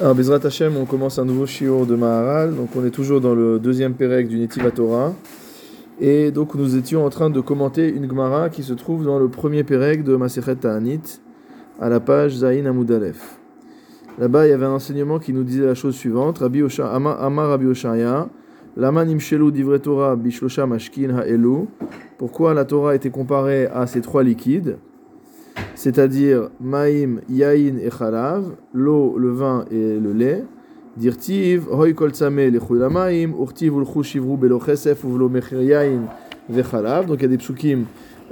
Alors, Bezrat Hashem, on commence un nouveau shiur de Maharal. Donc, on est toujours dans le deuxième pérec du Netiva Torah. Et donc, nous étions en train de commenter une Gemara qui se trouve dans le premier pérec de Masechet Ta'anit, à la page Zayin Amoudalef. Là-bas, il y avait un enseignement qui nous disait la chose suivante Rabbi Osha, Amar Rabbi Oshaya, Lama Nimshelu Divre Torah Bishlosha Mashkin Ha'elu. Pourquoi la Torah été comparée à ces trois liquides? C'est-à-dire Maïm, Yain et Chalav, l'eau, le vin et le lait. Dirtiv, Hoy Kol Tzame, Maïm, Urtiv Ulchu Shivru Belo Chesef, Uvlo Mechir Yain ve Chalav. Donc il y a des psukim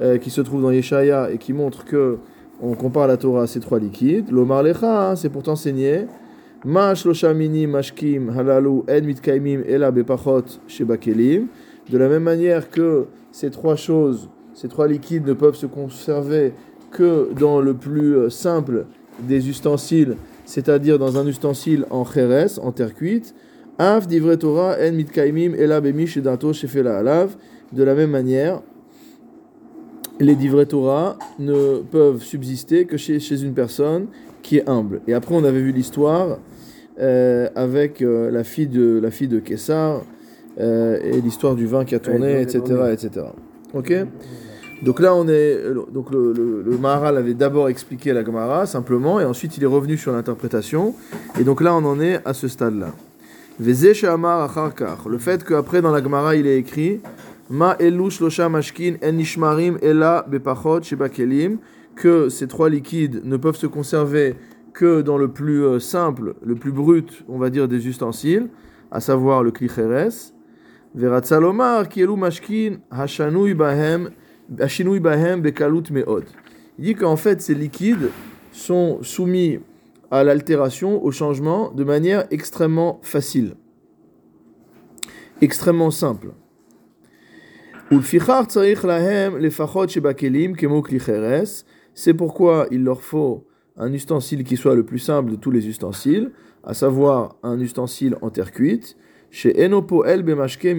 euh, qui se trouvent dans Yeshaya et qui montrent que on compare la Torah à ces trois liquides. L'Omar Lecha, hein, c'est pour t'enseigner. Ma Shlosha Mini Mashkim Halalu En Mitkaimim Ela Bepachot Shebakelim. De la même manière que ces trois choses, ces trois liquides ne peuvent se conserver que dans le plus euh, simple des ustensiles, c'est-à-dire dans un ustensile en cheres, en terre cuite. Av divre Torah en mitkaimim alav. De la même manière, les divrei Torah ne peuvent subsister que chez, chez, une personne qui est humble. Et après, on avait vu l'histoire euh, avec euh, la fille de la fille de Kessar euh, et l'histoire du vin qui a tourné, etc., etc. Ok? Donc là, on est. Donc le, le, le Maharal avait d'abord expliqué la Gemara, simplement, et ensuite il est revenu sur l'interprétation. Et donc là, on en est à ce stade-là. Le fait qu'après, dans la Gemara, il est écrit Ma mashkin en nishmarim ela bepachot shebakelim que ces trois liquides ne peuvent se conserver que dans le plus euh, simple, le plus brut, on va dire, des ustensiles, à savoir le klicheres. Verat kielu mashkin hashanui bahem il dit qu'en fait, ces liquides sont soumis à l'altération, au changement, de manière extrêmement facile, extrêmement simple. C'est pourquoi il leur faut un ustensile qui soit le plus simple de tous les ustensiles, à savoir un ustensile en terre cuite, chez Enopo El Bemashke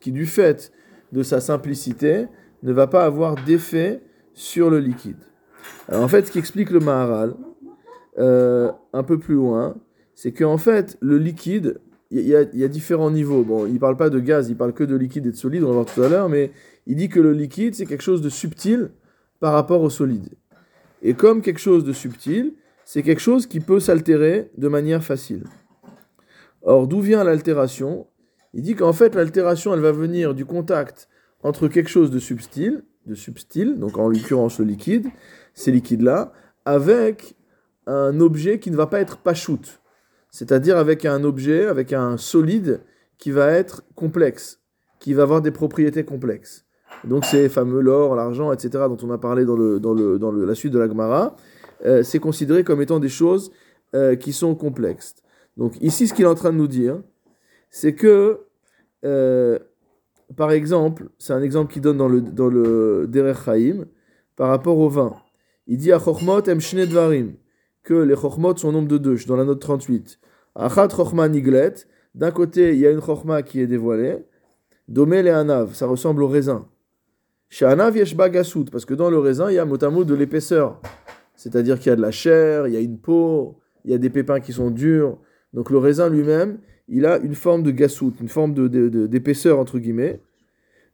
qui du fait de sa simplicité ne va pas avoir d'effet sur le liquide. Alors en fait, ce qui explique le Maharal, euh, un peu plus loin, c'est qu'en fait, le liquide, il y, a différents niveaux. Bon, il ne parle pas de gaz, il parle que de liquide et de solide, on va voir tout à l'heure, mais il dit que le liquide, c'est quelque chose de subtil par rapport au solide. Et comme quelque chose de subtil, c'est quelque chose qui peut s'altérer de manière facile. Or, d'où vient l'altération? Il dit qu'en fait, l'altération, elle va venir du contact entre quelque chose de subtil, de subtil, donc en l'occurrence le liquide, ces liquides-là, avec un objet qui ne va pas être pachout, c'est-à-dire avec un objet, avec un solide qui va être complexe, qui va avoir des propriétés complexes. Donc ces fameux l'or, l'argent, etc., dont on a parlé dans, le, dans, le, dans la suite de la Gemara, euh, c'est considéré comme étant des choses euh, qui sont complexes. Donc ici, ce qu'il est en train de nous dire, c'est que euh, par exemple, c'est un exemple qu'il donne dans le, dans le Derer Chaim, par rapport au vin. Il dit à Chochmot em Dvarim, que les Chochmot sont au nombre de deux, dans la note 38. Achat Chochma Niglet, d'un côté, il y a une Chochma qui est dévoilée, Domé le Anav, ça ressemble au raisin. Chez Anav yesh Bagasout, parce que dans le raisin, il y a mot de l'épaisseur. C'est-à-dire qu'il y a de la chair, il y a une peau, il y a des pépins qui sont durs. Donc le raisin lui-même, il a une forme de gassoute, une forme d'épaisseur, de, entre guillemets.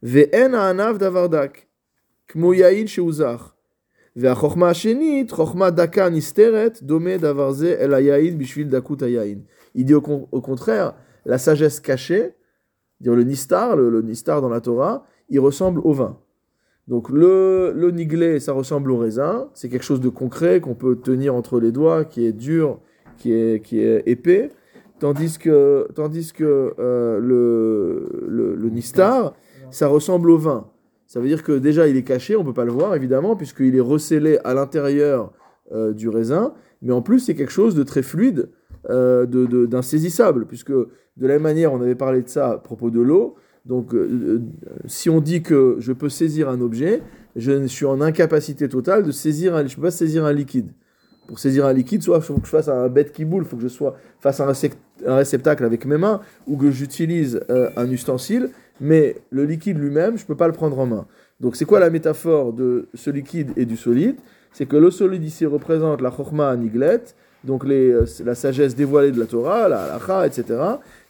Ve'en ha'anav davardak, kmo yain daka nisteret, dome davarze el bishvil dakut. Il dit au, contraire, la sagesse cachée, dire le nistar, le, nistar dans la Torah, il ressemble au vin. Donc le, le niglé, ça ressemble au raisin, c'est quelque chose de concret qu'on peut tenir entre les doigts, qui est dur, qui est, qui est épais. Tandis que, tandis que euh, le, le, nistar, ça ressemble au vin. Ça veut dire que déjà il est caché, on ne peut pas le voir évidemment, puisqu'il est recellé à l'intérieur euh, du raisin, mais en plus c'est quelque chose de très fluide, euh, d'insaisissable, puisque de la même manière on avait parlé de ça à propos de l'eau, donc si on dit que je peux saisir un objet, je suis en incapacité totale de saisir je pas saisir un liquide pour saisir un liquide, soit il faut que je fasse un bête qui boule, il faut que je sois face à un réceptacle avec mes mains, ou que j'utilise euh, un ustensile, mais le liquide lui-même, je ne peux pas le prendre en main. Donc c'est quoi la métaphore de ce liquide et du solide? C'est que le solide ici représente la chorma niglet, donc euh, la sagesse dévoilée de la Torah, la halakha, etc.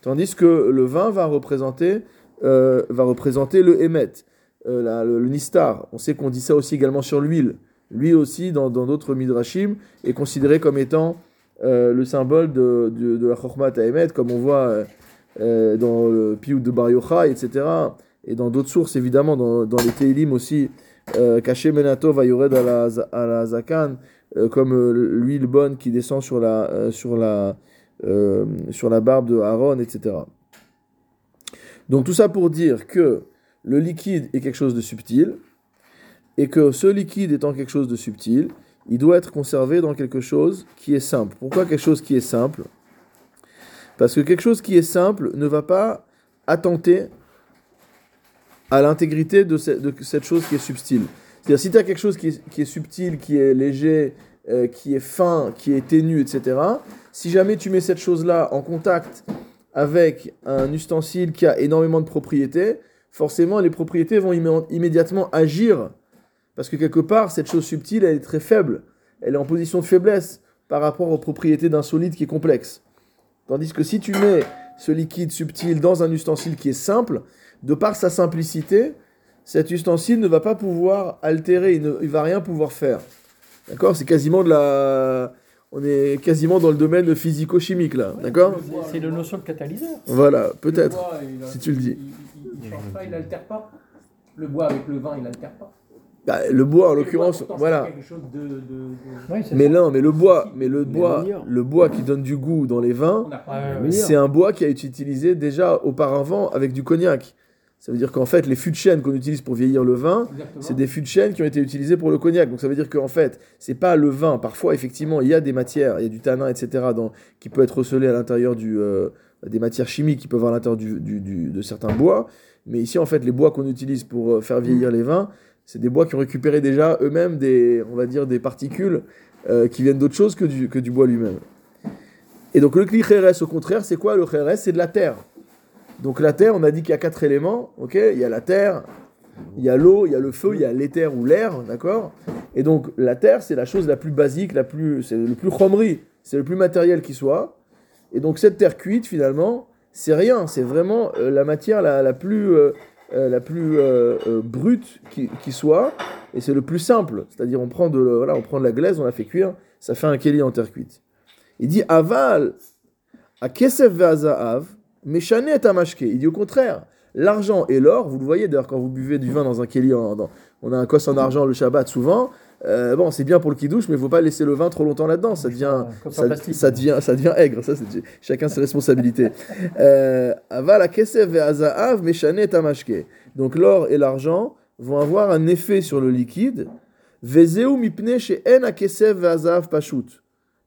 Tandis que le vin va représenter, euh, le Emet, euh, le, nistar. On sait qu'on dit ça aussi également sur l'huile. L'huile aussi, dans d'autres midrashim, est considéré comme étant le symbole de, la Chokhmat à Emet, comme on voit dans le Piyut de Bar etc. Et dans d'autres sources, évidemment, dans, les Teilim aussi, Caché Menato va yored Zakan, euh, comme euh, l'huile bonne qui descend sur la, euh, sur la, sur la barbe de Aaron, etc. Donc tout ça pour dire que le liquide est quelque chose de subtil, et que ce liquide étant quelque chose de subtil, il doit être conservé dans quelque chose qui est simple. Pourquoi quelque chose qui est simple? Parce que quelque chose qui est simple ne va pas attenter à l'intégrité de, cette chose qui est subtile. C'est-à-dire, si tu as quelque chose qui est, subtil, qui est léger, euh, qui est fin, qui est ténu, etc., si jamais tu mets cette chose-là en contact avec un ustensile qui a énormément de propriétés, forcément, les propriétés vont immédiatement agir. Parce que quelque part, cette chose subtile, elle est très faible. Elle est en position de faiblesse par rapport aux propriétés d'un solide qui est complexe. Tandis que si tu mets ce liquide subtil dans un ustensile qui est simple, de par sa simplicité, cet ustensile ne va pas pouvoir altérer, il ne va rien pouvoir faire. D'accord C'est quasiment de la. On est quasiment dans le domaine physico-chimique là, d'accord C'est la notion de catalyseur. Voilà, peut-être, si tu le dis. Il ne pas, il n'altère pas. Le bois avec le vin, il n'altère pas. Bah, le bois en l'occurrence, voilà. mais non, mais le bois, mais le bois, le bois qui donne du goût dans les vins, c'est un bois qui a été utilisé déjà auparavant avec du cognac. Ça veut dire qu'en fait, les fûts de chêne qu'on utilise pour vieillir le vin, c'est des fûts de chêne qui ont été utilisés pour le cognac. Donc ça veut dire qu'en fait, c'est pas le vin. Parfois, effectivement, il y a des matières, il y a du tanin, etc., dans, qui peut être recelé à l'intérieur du, euh, des matières chimiques qui peuvent avoir à l'intérieur du, du, de certains bois. Mais ici, en fait, les bois qu'on utilise pour euh, faire vieillir les vins, c'est des bois qui ont récupéré déjà eux-mêmes des, on va dire, des particules euh, qui viennent d'autre chose que du, que du bois lui-même. Et donc le cli au contraire, c'est quoi le kheres? C'est de la terre. Donc la terre, on a dit qu'il y a quatre éléments, ok? Il y a la terre, il y a l'eau, il y a le feu, il y a l'éther ou l'air, d'accord? Et donc la terre, c'est la chose la plus basique, la plus, c'est le plus chromerie, c'est le plus matériel qui soit. Et donc cette terre cuite, finalement, c'est rien, c'est vraiment euh, la matière la, plus, euh, euh, la plus brute qui, soit, et c'est le plus simple. C'est-à-dire on prend de, voilà, on prend de la glaise, on la fait cuire, ça fait un keli en terre cuite. Il dit aval à kesef ve'azaav, Méchané est amashke. Il dit au contraire, l'argent et l'or, vous le voyez d'ailleurs quand vous buvez du vin dans un kéli, on a un cos en argent le Shabbat souvent. Euh, bon, c'est bien pour le kidouche, mais il ne faut pas laisser le vin trop longtemps là-dedans. Ça devient, ça, devient, ça devient aigre. Ça, chacun ses responsabilités. Euh. Donc l'or et l'argent vont avoir un effet sur le liquide.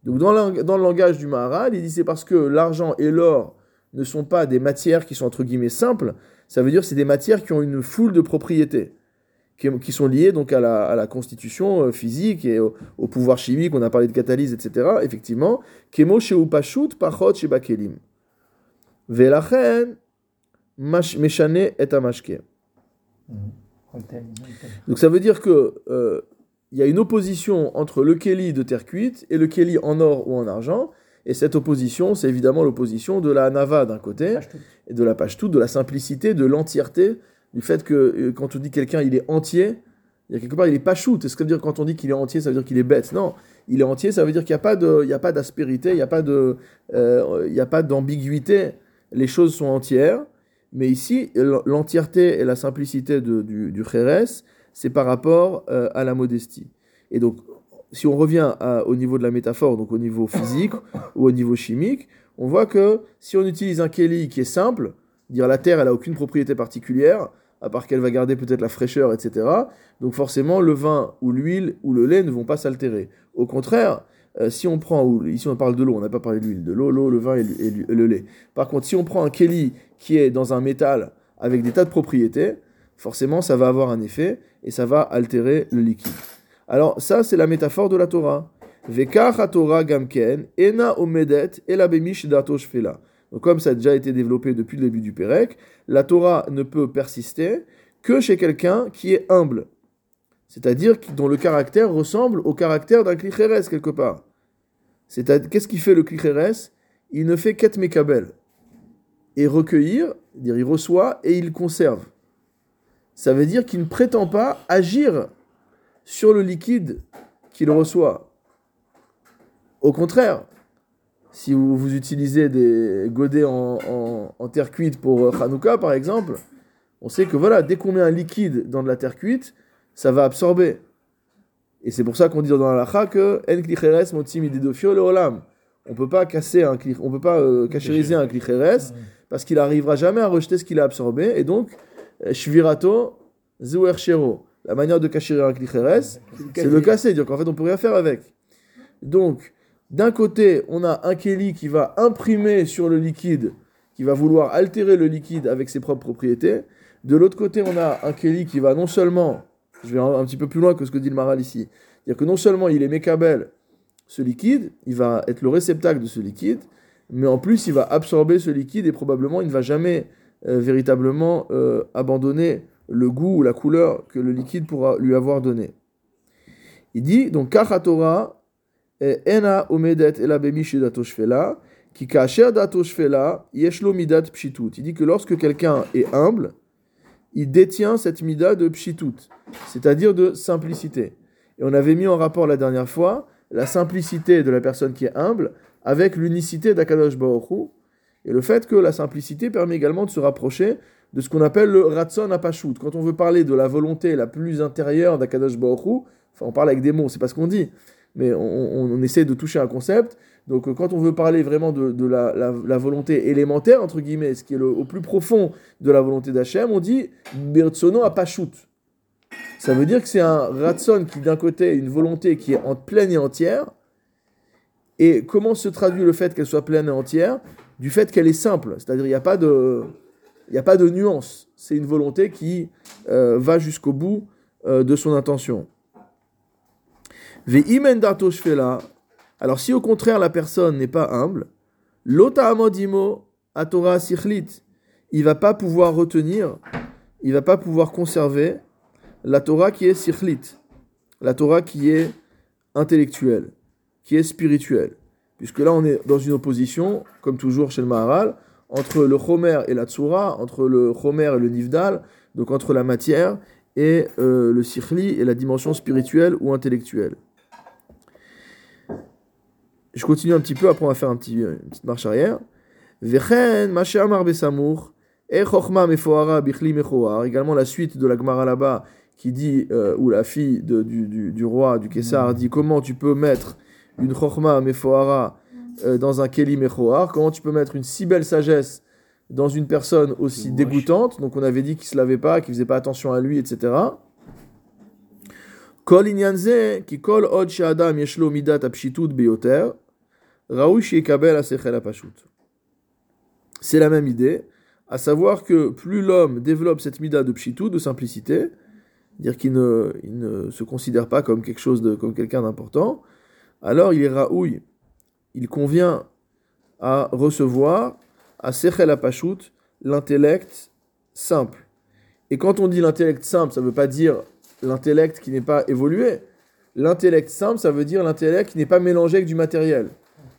Donc dans le, dans le langage du Maharal, il dit c'est parce que l'argent et l'or ne sont pas des matières qui sont entre guillemets simples, ça veut dire que c'est des matières qui ont une foule de propriétés, qui, sont liées donc à la, constitution euh, physique et au, pouvoir chimique, on a parlé de catalyse, etc. Effectivement, kemo pachut pachot bakelim. Velachen meshane et amashke. Donc ça veut dire que euh, il y a une opposition entre le keli de terre cuite et le keli en or ou en argent, et cette opposition, c'est évidemment l'opposition de la nava d'un côté, et de la pashtout, de la simplicité, de l'entièreté, du fait que euh, quand on dit quelqu'un il est entier, il y a quelque part il est pachout. Est-ce que ça veut dire quand on dit qu'il est entier, ça veut dire qu'il est bête Non, il est entier, ça veut dire qu'il n'y a pas de, il a pas d'aspérité, il n'y a pas de, euh, il y a pas d'ambiguïté. Les choses sont entières, mais ici l'entièreté et la simplicité de, du, du c'est par rapport euh, à la modestie. Et donc si on revient au niveau de la métaphore, donc au niveau physique ou au niveau chimique, on voit que si on utilise un keli qui est simple, dire la terre, elle a aucune propriété particulière, à part qu'elle va garder peut-être la fraîcheur, etc. Donc forcément, le vin ou l'huile ou le lait ne vont pas s'altérer. Au contraire, euh, si on prend, ici on parle de l'eau, on n'a pas parlé de l'huile, de l'eau, l'eau, le vin et, le lait. Par contre, si on prend un keli qui est dans un métal avec des tas de propriétés, forcément ça va avoir un effet et ça va altérer le liquide. Alors ça, c'est la métaphore de la Torah. Vekach Torah gamken, ena omedet, elabemish. Donc comme ça a déjà été développé depuis le début du Pérec, la Torah ne peut persister que chez quelqu'un qui est humble. C'est-à-dire dont le caractère ressemble au caractère d'un clichérès quelque part. Qu'est-ce qui fait le klicheres Il ne fait qu'être mekabel. Et recueillir, dire il reçoit et il conserve. Ça veut dire qu'il ne prétend pas agir sur le liquide qu'il reçoit. Au contraire, si vous, vous utilisez des godets en, en- en terre cuite pour euh, Hanouka, par exemple, on sait que voilà, dès qu'on met un liquide dans de la terre cuite, ça va absorber. Et c'est pour ça qu'on dit dans la lacha que en klicheres motim ididofio le olam. On peut pas casser un on peut pas euh, cachériser un klicheres parce qu'il arrivera jamais à rejeter ce qu'il a absorbé et donc euh, shvirato shero. La manière de cachérer un klicheres, c'est le casser, dire qu'en fait on peut rien faire avec. Donc, d'un côté, on a un Kelly qui va imprimer sur le liquide, qui va vouloir altérer le liquide avec ses propres propriétés. De l'autre côté, on a un Kelly qui va non seulement, je vais un, petit peu plus loin que ce que dit le Maral ici, dire que non seulement il est mécabel ce liquide, il va être le réceptacle de ce liquide, mais en plus il va absorber ce liquide et probablement il ne va jamais euh, véritablement euh, abandonner le goût ou la couleur que le liquide pourra lui avoir donné. Il dit donc Kachatora ena omedet ela bemishi dato shfela, ki kacher dato shfela, yeshlo midat pshitut. Il dit que lorsque quelqu'un est humble, il détient cette mida de pshitut, c'est-à-dire de simplicité. Et on avait mis en rapport la dernière fois la simplicité de la personne qui est humble avec l'unicité d'Akadosh Hu, et le fait que la simplicité permet également de se rapprocher de ce qu'on appelle le ratson apashut. Quand on veut parler de la volonté la plus intérieure d'Akadosh Hu, enfin on parle avec des mots, c'est pas ce qu'on dit, mais on, essaie de toucher un concept. Donc euh, quand on veut parler vraiment de, la, volonté élémentaire, entre guillemets, ce qui est le, au plus profond de la volonté d'Hachem, on dit Birtsono apashut. Ça veut dire que c'est un ratson qui d'un côté a une volonté qui est en pleine et entière. Et comment se traduit le fait qu'elle soit pleine et entière? Du fait qu'elle est simple, c'est-à-dire il n'y a pas de, il nuance. C'est une volonté qui euh, va jusqu'au bout euh, de son intention. Alors si au contraire la personne n'est pas humble, lota amodimo atora sichlit, il va pas pouvoir retenir, il va pas pouvoir conserver la Torah qui est sichlit, la Torah qui est intellectuelle, qui est spirituelle. Puisque là on est dans une opposition, comme toujours chez le Maharal, entre le Chomer et la Tsura, entre le Chomer et le Nivdal, donc entre la matière et euh, le Sichli et la dimension spirituelle ou intellectuelle. Je continue un petit peu, après on va faire un petit, une petite marche arrière. Vechen, Mashe Amar Besamour, Chochma Mefoara Bichli Mechoar, également la suite de la Gemara là-bas qui dit, euh, où la fille de- du, du- du roi, du Kessar, dit comment tu peux mettre une Chochma Mefoara euh, dans un Keli Mechoar, comment tu peux mettre une si belle sagesse dans une personne aussi dégoûtante, donc on avait dit qu'il se lavait pas, qu'il faisait pas attention à lui, etc. Kol ki kol od she'adam yesh lo midat apshitut beyoter, C'est la même idée, à savoir que plus l'homme développe cette mida de pshitut, de simplicité, dire qu'il ne, se considère pas comme quelque chose de, comme quelqu'un d'important, alors il est raoui, il convient à recevoir à sechel apashut l'intellect simple. Et quand on dit l'intellect simple, ça ne veut pas dire l'intellect qui n'est pas évolué. L'intellect simple, ça veut dire l'intellect qui n'est pas mélangé avec du matériel.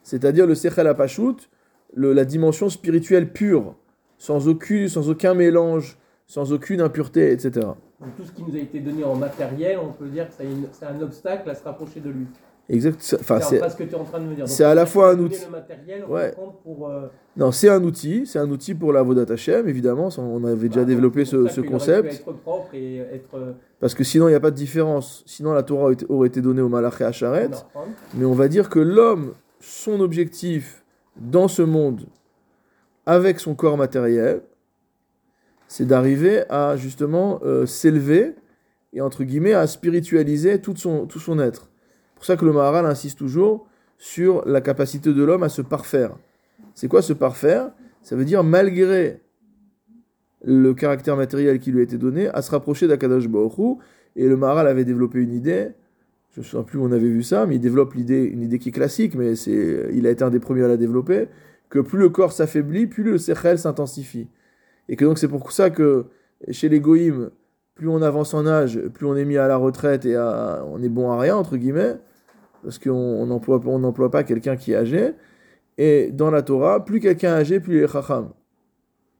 C'est-à-dire le sechel apashut, la dimension spirituelle pure, sans, aucun, sans aucun mélange, sans aucune impureté, etc. Donc tout ce qui nous a été donné en matériel, on peut dire que c'est un obstacle à se rapprocher de lui. Exact. Enfin, c'est ce que tu es en train de me dire. C'est à la fois un outil- Le matériel, Ouais. on compte pour. euh, non, c'est un outil, c'est un outil pour la Vodat Hashem, évidemment. On avait déjà bah, développé ce, concept. être propre et être. euh, Parce que sinon, il n'y a pas de différence. Sinon, la Torah aurait été- donnée au Malaché Hacharet. Normal. Mais on va dire que l'homme, son objectif dans ce monde, avec son corps matériel, c'est d'arriver à justement euh, s'élever et entre guillemets à spiritualiser tout son, tout son être. C'est pour ça que le Maharal insiste toujours sur la capacité de l'homme à se parfaire. C'est quoi se parfaire? Ça veut dire malgré le caractère matériel qui lui a été donné, à se rapprocher d'Akadosh Baruch Hu. Et le Maharal avait développé une idée, je ne souviens plus où on avait vu ça, mais il développe l'idée, une idée qui est classique, mais c'est, il a été un des premiers à la développer, que plus le corps s'affaiblit, plus le sechel s'intensifie. Et que donc c'est pour ça que chez les goïms, plus on avance en âge, plus on est mis à la retraite et on est bon à rien, entre guillemets. parce qu'on n'emploie on pas quelqu'un qui est âgé. Et dans la Torah, plus quelqu'un est âgé, plus il est chacham.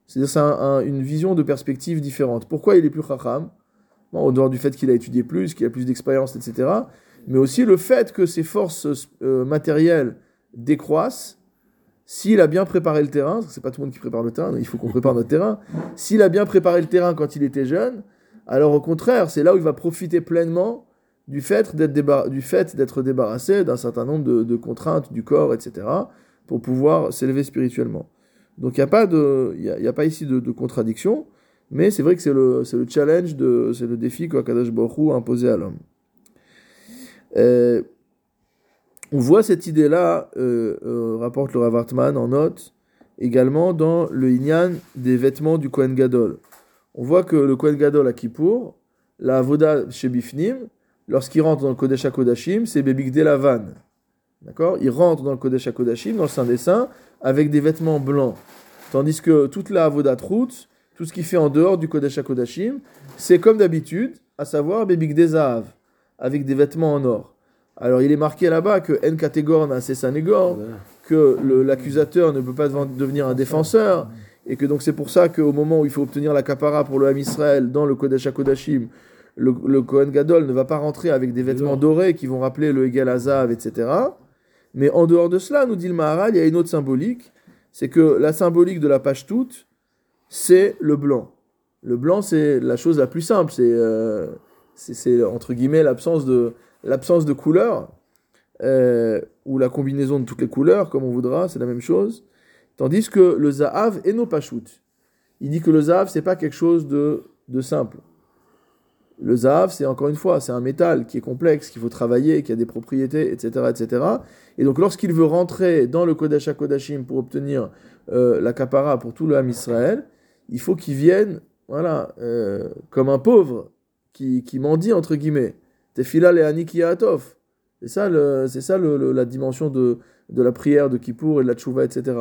C'est-à-dire c'est un- un- une vision de perspective différente. Pourquoi il est plus chacham? Au dehors du fait qu'il a étudié plus, qu'il a plus d'expérience, etc. Mais aussi le fait que ses forces euh, matérielles décroissent. S'il a bien préparé le terrain, parce que c'est pas tout le monde qui prépare le terrain, il faut qu'on prépare notre terrain. S'il a bien préparé le terrain quand il était jeune, alors au contraire, c'est là où il va profiter pleinement du fait d'être débar- débarrassé d'un certain nombre de, contraintes du corps, etc., pour pouvoir s'élever spirituellement. Donc il n'y a, a, pas ici de contradiction, mais c'est vrai que c'est le, le challenge, c'est le défi qu'Akadosh Hu a imposé à l'homme. Euh, on voit cette idée-là, euh, euh, rapporte le Rav Hartman en note, également dans le Inyan des vêtements du Kohen Gadol. On voit que le Kohen Gadol à Kippour, la Avoda chez Bifnim, lorsqu'il rentre dans le Kodesh HaKodashim, c'est Bebigde Lavan. D'accord? Il rentre dans le Kodesh HaKodashim, dans le Saint des Saints, avec des vêtements blancs. Tandis que toute la Avoda Trout, tout ce qui fait en dehors du Kodesh HaKodashim, c'est comme d'habitude, à savoir Bebigde Zahav, avec des vêtements en or. Alors il est marqué là-bas que En Kategor n'a Sanégor, que l'accusateur ne peut pas deven- devenir un défenseur, et que donc c'est pour ça qu'au moment où il faut obtenir la capara pour le Ham Israël dans le Kodesh HaKodashim, le, le Kohen Gadol ne va pas rentrer avec des vêtements dorés qui vont rappeler le Egel Azav, etc. Mais en dehors de cela, nous dit le Maharal, il y a une autre symbolique, c'est que la symbolique de la page toute, c'est le blanc. Le blanc, c'est la chose la plus simple, c'est euh, c'est- entre guillemets l'absence de, l'absence de couleur, euh, ou la combinaison de toutes les couleurs, comme on voudra, c'est la même chose. Tandis que le Zahav est no pachout. Il dit que le Zahav, c'est pas quelque chose de, de simple. Le Zahav, c'est encore une fois, c'est un métal qui est complexe, qu'il faut travailler, qui a des propriétés, etc. etc. Et donc, lorsqu'il veut rentrer dans le Kodesh HaKodashim pour obtenir euh, la capara pour tout le Ham Israël, il faut qu'il vienne, voilà, euh, comme un pauvre qui, qui mendie, entre guillemets. Tefila le Atov. C'est ça, c'est ça la dimension de, de la prière de Kippour et de la Tchouva, etc.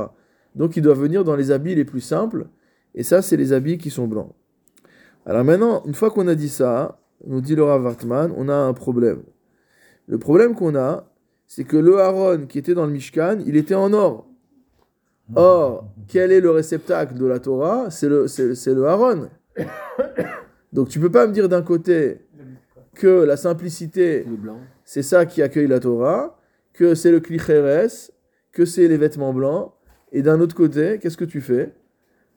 Donc, il doit venir dans les habits les plus simples, et ça, c'est les habits qui sont blancs. Alors maintenant, une fois qu'on a dit ça, nous dit le Rav Hartman, on a un problème. Le problème qu'on a, c'est que le Aaron qui était dans le Mishkan, il était en or. Or, quel est le réceptacle de la Torah? C'est le, c'est, c'est le Aaron. Donc tu peux pas me dire d'un côté que la simplicité, c'est ça qui accueille la Torah, que c'est le klicheres, que c'est les vêtements blancs, et d'un autre côté, qu'est-ce que tu fais?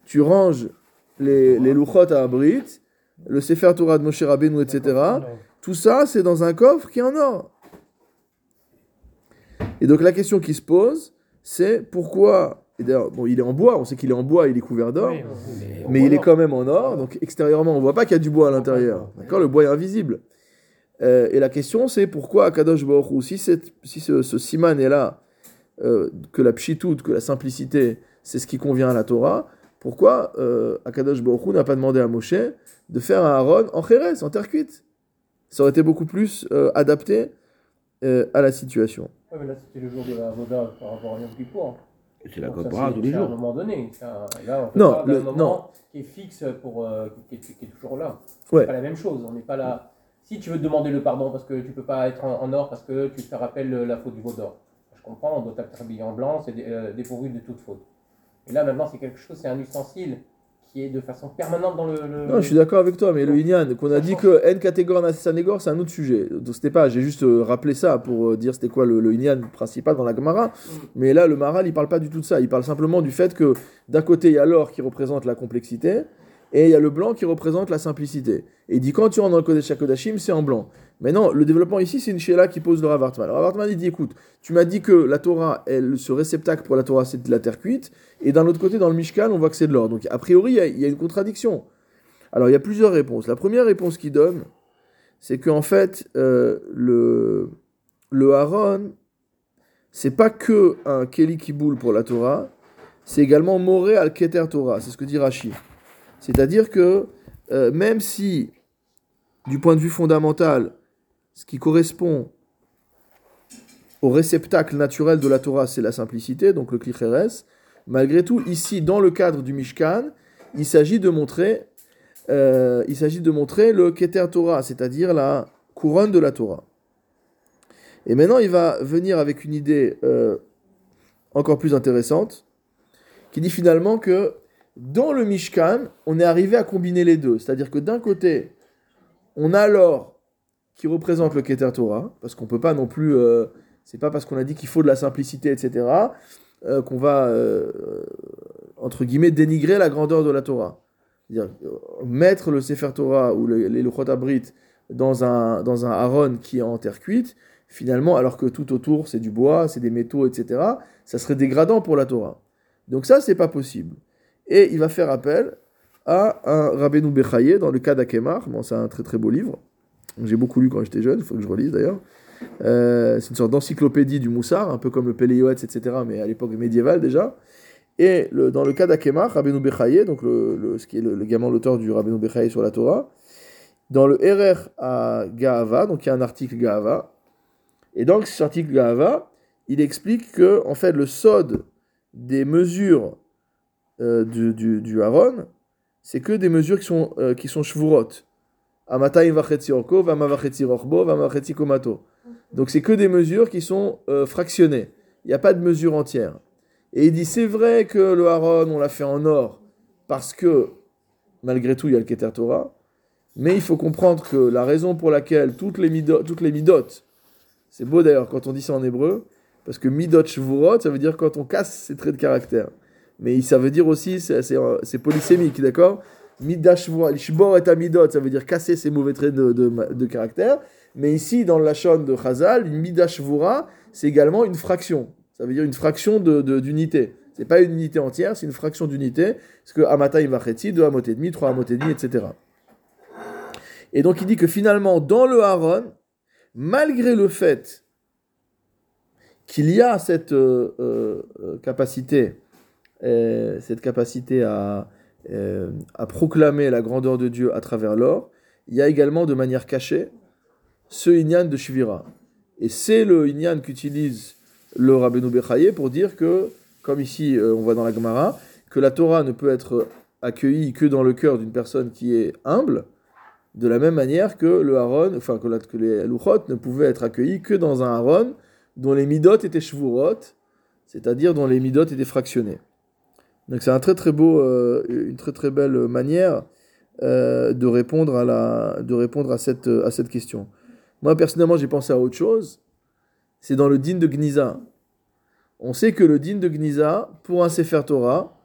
Tu ranges les, les louchot à Abrit, le Sefer Torah de Moshe Rabbeinu, etc. Tout ça, c'est dans un coffre qui est en or. Et donc la question qui se pose, c'est pourquoi... Et d'ailleurs, bon, il est en bois, on sait qu'il est en bois, il est couvert d'or, mais il est quand même en or, donc extérieurement, on voit pas qu'il y a du bois à l'intérieur. D'accord Le bois est invisible. Euh, et la question, c'est pourquoi Akadosh Baruch Hu, si, si ce, ce siman est là, euh, que la pshitout, que la simplicité, c'est ce qui convient à la Torah, pourquoi euh, Akadosh Baruch Hu n'a pas demandé à Moshe de faire un Aaron en chérès, en terre cuite? Ça aurait été beaucoup plus adapté à la situation. Ouais, mais là, c'était le jour de la Voda par rapport à Yom Kippour. C'est la c'est- tous les c'est à un jours. moment donné. un- Là, on Non, le- moment non. qui est fixe, pour, euh, qui, est, qui est toujours là. Ouais. C'est pas la même chose. On n'est pas là. Si tu veux demander le pardon parce que tu peux pas être en, en or parce que tu te rappelles la faute du veau d'or. Je comprends, on doit t'habiller en blanc, c'est euh, dépourvu de toute faute. Et là, maintenant, c'est quelque chose, c'est un ustensile qui est de façon permanente dans le. le- Non, je suis d'accord avec toi, mais le Inyan, qu'on a dit que N catégore Sanégor, c'est un autre sujet. Donc c'était pas, j'ai juste euh, rappelé ça pour euh, dire c'était quoi le, le Inyan principal dans la Gemara. Mais là, le Maral, il parle pas du tout de ça. Il parle simplement du fait que d'un côté, il y a l'or qui représente la complexité, et il y a le blanc qui représente la simplicité. Et il dit quand tu rentres dans le Kodesh HaKodashim, c'est en blanc. Mais non, le développement ici, c'est une Sheila qui pose le Rav Hartman. Le Rav Hartman, il dit écoute, tu m'as dit que la Torah, elle, ce réceptacle pour la Torah, c'est de la terre cuite, et d'un autre côté, dans le Mishkan, on voit que c'est de l'or. Donc a priori, il y a- une contradiction. Alors, il y a plusieurs réponses. La première réponse qu'il donne, c'est qu'en fait, euh, le, le Aaron, c'est pas que un Keli Kiboul pour la Torah, c'est également Moré al Keter Torah. C'est ce que dit Rashi. C'est-à-dire que euh, même si, du point de vue fondamental, ce qui correspond au réceptacle naturel de la Torah, c'est la simplicité, donc le Klicheres, malgré tout, ici, dans le cadre du Mishkan, il s'agit de montrer euh, il s'agit de montrer le Keter Torah, c'est-à-dire la couronne de la Torah. Et maintenant, il va venir avec une idée euh, encore plus intéressante, qui dit finalement que dans le Mishkan, on est arrivé à combiner les deux. C'est-à-dire que d'un côté, on a l'or qui représente le Keter Torah, parce qu'on peut pas non plus, euh, c'est pas parce qu'on a dit qu'il faut de la simplicité, etc., euh, qu'on va, euh, entre guillemets, dénigrer la grandeur de la Torah. C'est-à-dire, mettre le Sefer Torah ou le, les Luchot Abrit dans un, dans un Aaron qui est en terre cuite, finalement, alors que tout autour c'est du bois, c'est des métaux, etc., ça serait dégradant pour la Torah. Donc ça, c'est pas possible. Et il va faire appel à un Rabbeinu Bechaye dans le cas d'Akemar. Bon, c'est un très très beau livre. J'ai beaucoup lu quand j'étais jeune, il faut que je relise d'ailleurs. Euh, c'est une sorte d'encyclopédie du Moussard, un peu comme le Péléoetz, etc., mais à l'époque médiévale déjà. Et dans le cas d'Akemar, Rabbeinu Bechaye, donc le, le, ce qui est le, l'auteur du Rabbeinu Bechaye sur la Torah, dans le RR à Gaava, donc il y a un article Gaava, et dans cet article Gaava, il explique que en fait le sod des mesures euh, du, du, du Aaron, c'est que des mesures qui sont, euh, qui sont shvurot. Amatayim vachetzi orko, vama vachetzi rochbo, vama vachetzi komato. Donc c'est que des mesures qui sont euh, fractionnées. Il n'y a pas de mesure entière. Et il dit c'est vrai que le Aaron, on l'a fait en or, parce que malgré tout, il y a le Keter Torah. Mais il faut comprendre que la raison pour laquelle toutes les midot, toutes les midot c'est beau d'ailleurs quand on dit ça en hébreu, parce que midot shvurot, ça veut dire quand on casse ses traits de caractère. Mais ça veut dire aussi, c'est, polysémique, d'accord? Shbor et amidot, ça veut dire casser ses mauvais traits de, de, de caractère. Mais ici, dans la lachon de Chazal, une midash vura, c'est également une fraction. Ça veut dire une fraction de, de, d'unité. C'est pas une unité entière, c'est une fraction d'unité. Parce que amata vachetzi, deux amot et demi, trois amot et demi, etc. Et donc il dit que finalement, dans le Haron, malgré le fait qu'il y a cette euh, euh, capacité, euh, cette capacité à, euh, à proclamer la grandeur de Dieu à travers l'or, il y a également de manière cachée ce Inyan de Shvira. Et c'est le Inyan qu'utilise le Rabbeinu Bechaye pour dire que, comme ici euh, on voit dans la Gemara, que la Torah ne peut être accueillie que dans le cœur d'une personne qui est humble, de la même manière que le Aaron, enfin que, les Luchot ne pouvaient être accueillis que dans un Aaron dont les midot étaient shvurot, c'est-à-dire dont les midot étaient fractionnés. Donc c'est un très très beau, euh, une très très belle manière euh, de répondre à la, de répondre à cette, à cette question. Moi personnellement j'ai pensé à autre chose. C'est dans le din de Gniza. On sait que le din de Gniza pour un Sefer Torah,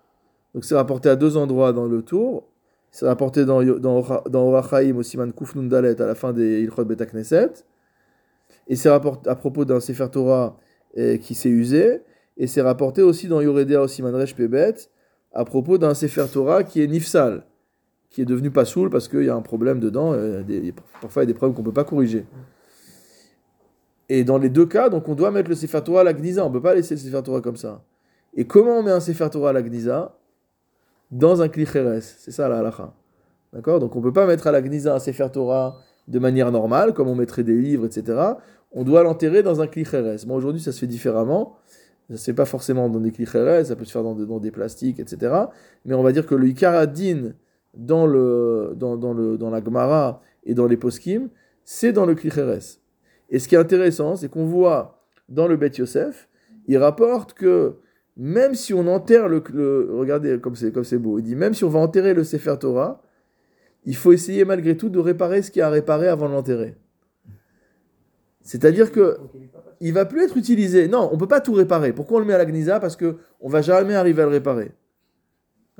donc c'est rapporté à deux endroits dans le tour. C'est rapporté dans dans dans Orachaim au Siman Kuf Nundalet à la fin des Ilchot Bet Knesset. Et c'est rapporté à propos d'un Sefer Torah eh, qui s'est usé. Et c'est rapporté aussi dans Yoredea Osiman Resh Pebet à propos d'un Sefer Torah qui est Nifsal, qui est devenu pas soul parce qu'il y a un problème dedans. euh, parfois, il y a des problèmes qu'on peut pas corriger. Et dans les deux cas, donc on doit mettre le Sefer Torah à la Gniza. On peut pas laisser le Sefer Torah comme ça. Et comment on met un Sefer Torah à la Gniza Dans un Kli Cheres. C'est ça la halacha. D'accord? Donc on peut pas mettre à la Gniza un Sefer Torah de manière normale, comme on mettrait des livres, etc. On doit l'enterrer dans un Kli Cheres. Bon, aujourd'hui, ça se fait différemment. Ça se fait pas forcément dans des Kli Cheres, ça peut se faire dans, des- dans des plastiques, etc. Mais on va dire que le Ikaradin dans, dans, la Gemara et dans les Poskim, c'est dans le Kli Cheres. Et ce qui est intéressant, c'est qu'on voit dans le Bet Yosef, il rapporte que même si on enterre le, le- regardez comme c'est comme c'est beau, il dit même si on va enterrer le Sefer Torah, il faut essayer malgré tout de réparer ce qui a réparé avant de l'enterrer. C'est-à-dire que il va plus être utilisé. Non, on peut pas tout réparer. Pourquoi on le met à la Gnisa Parce que on va jamais arriver à le réparer.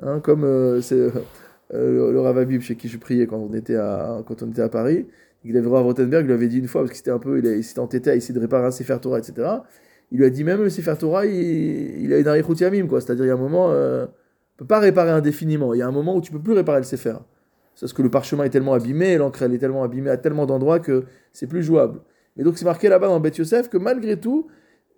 Hein, comme euh, c'est euh, le, le Rav Habib chez qui je priais quand on était à, quand on était à Paris, il avait Rav Rothenberg, il lui avait dit une fois, parce qu'il c'était un peu, il s'était entêté à essayer de réparer un Sefer Torah, etc. Il lui a dit même le Sefer Torah, il, il a une arichut yamim, quoi. C'est-à-dire, il y a un moment, euh, on peut pas réparer indéfiniment. Il y a un moment où tu peux plus réparer le Sefer. C'est parce que le parchemin est tellement abîmé, l'encre elle est tellement abîmée à tellement d'endroits que c'est plus jouable. Mais donc c'est marqué là-bas dans Bet Yosef que malgré tout,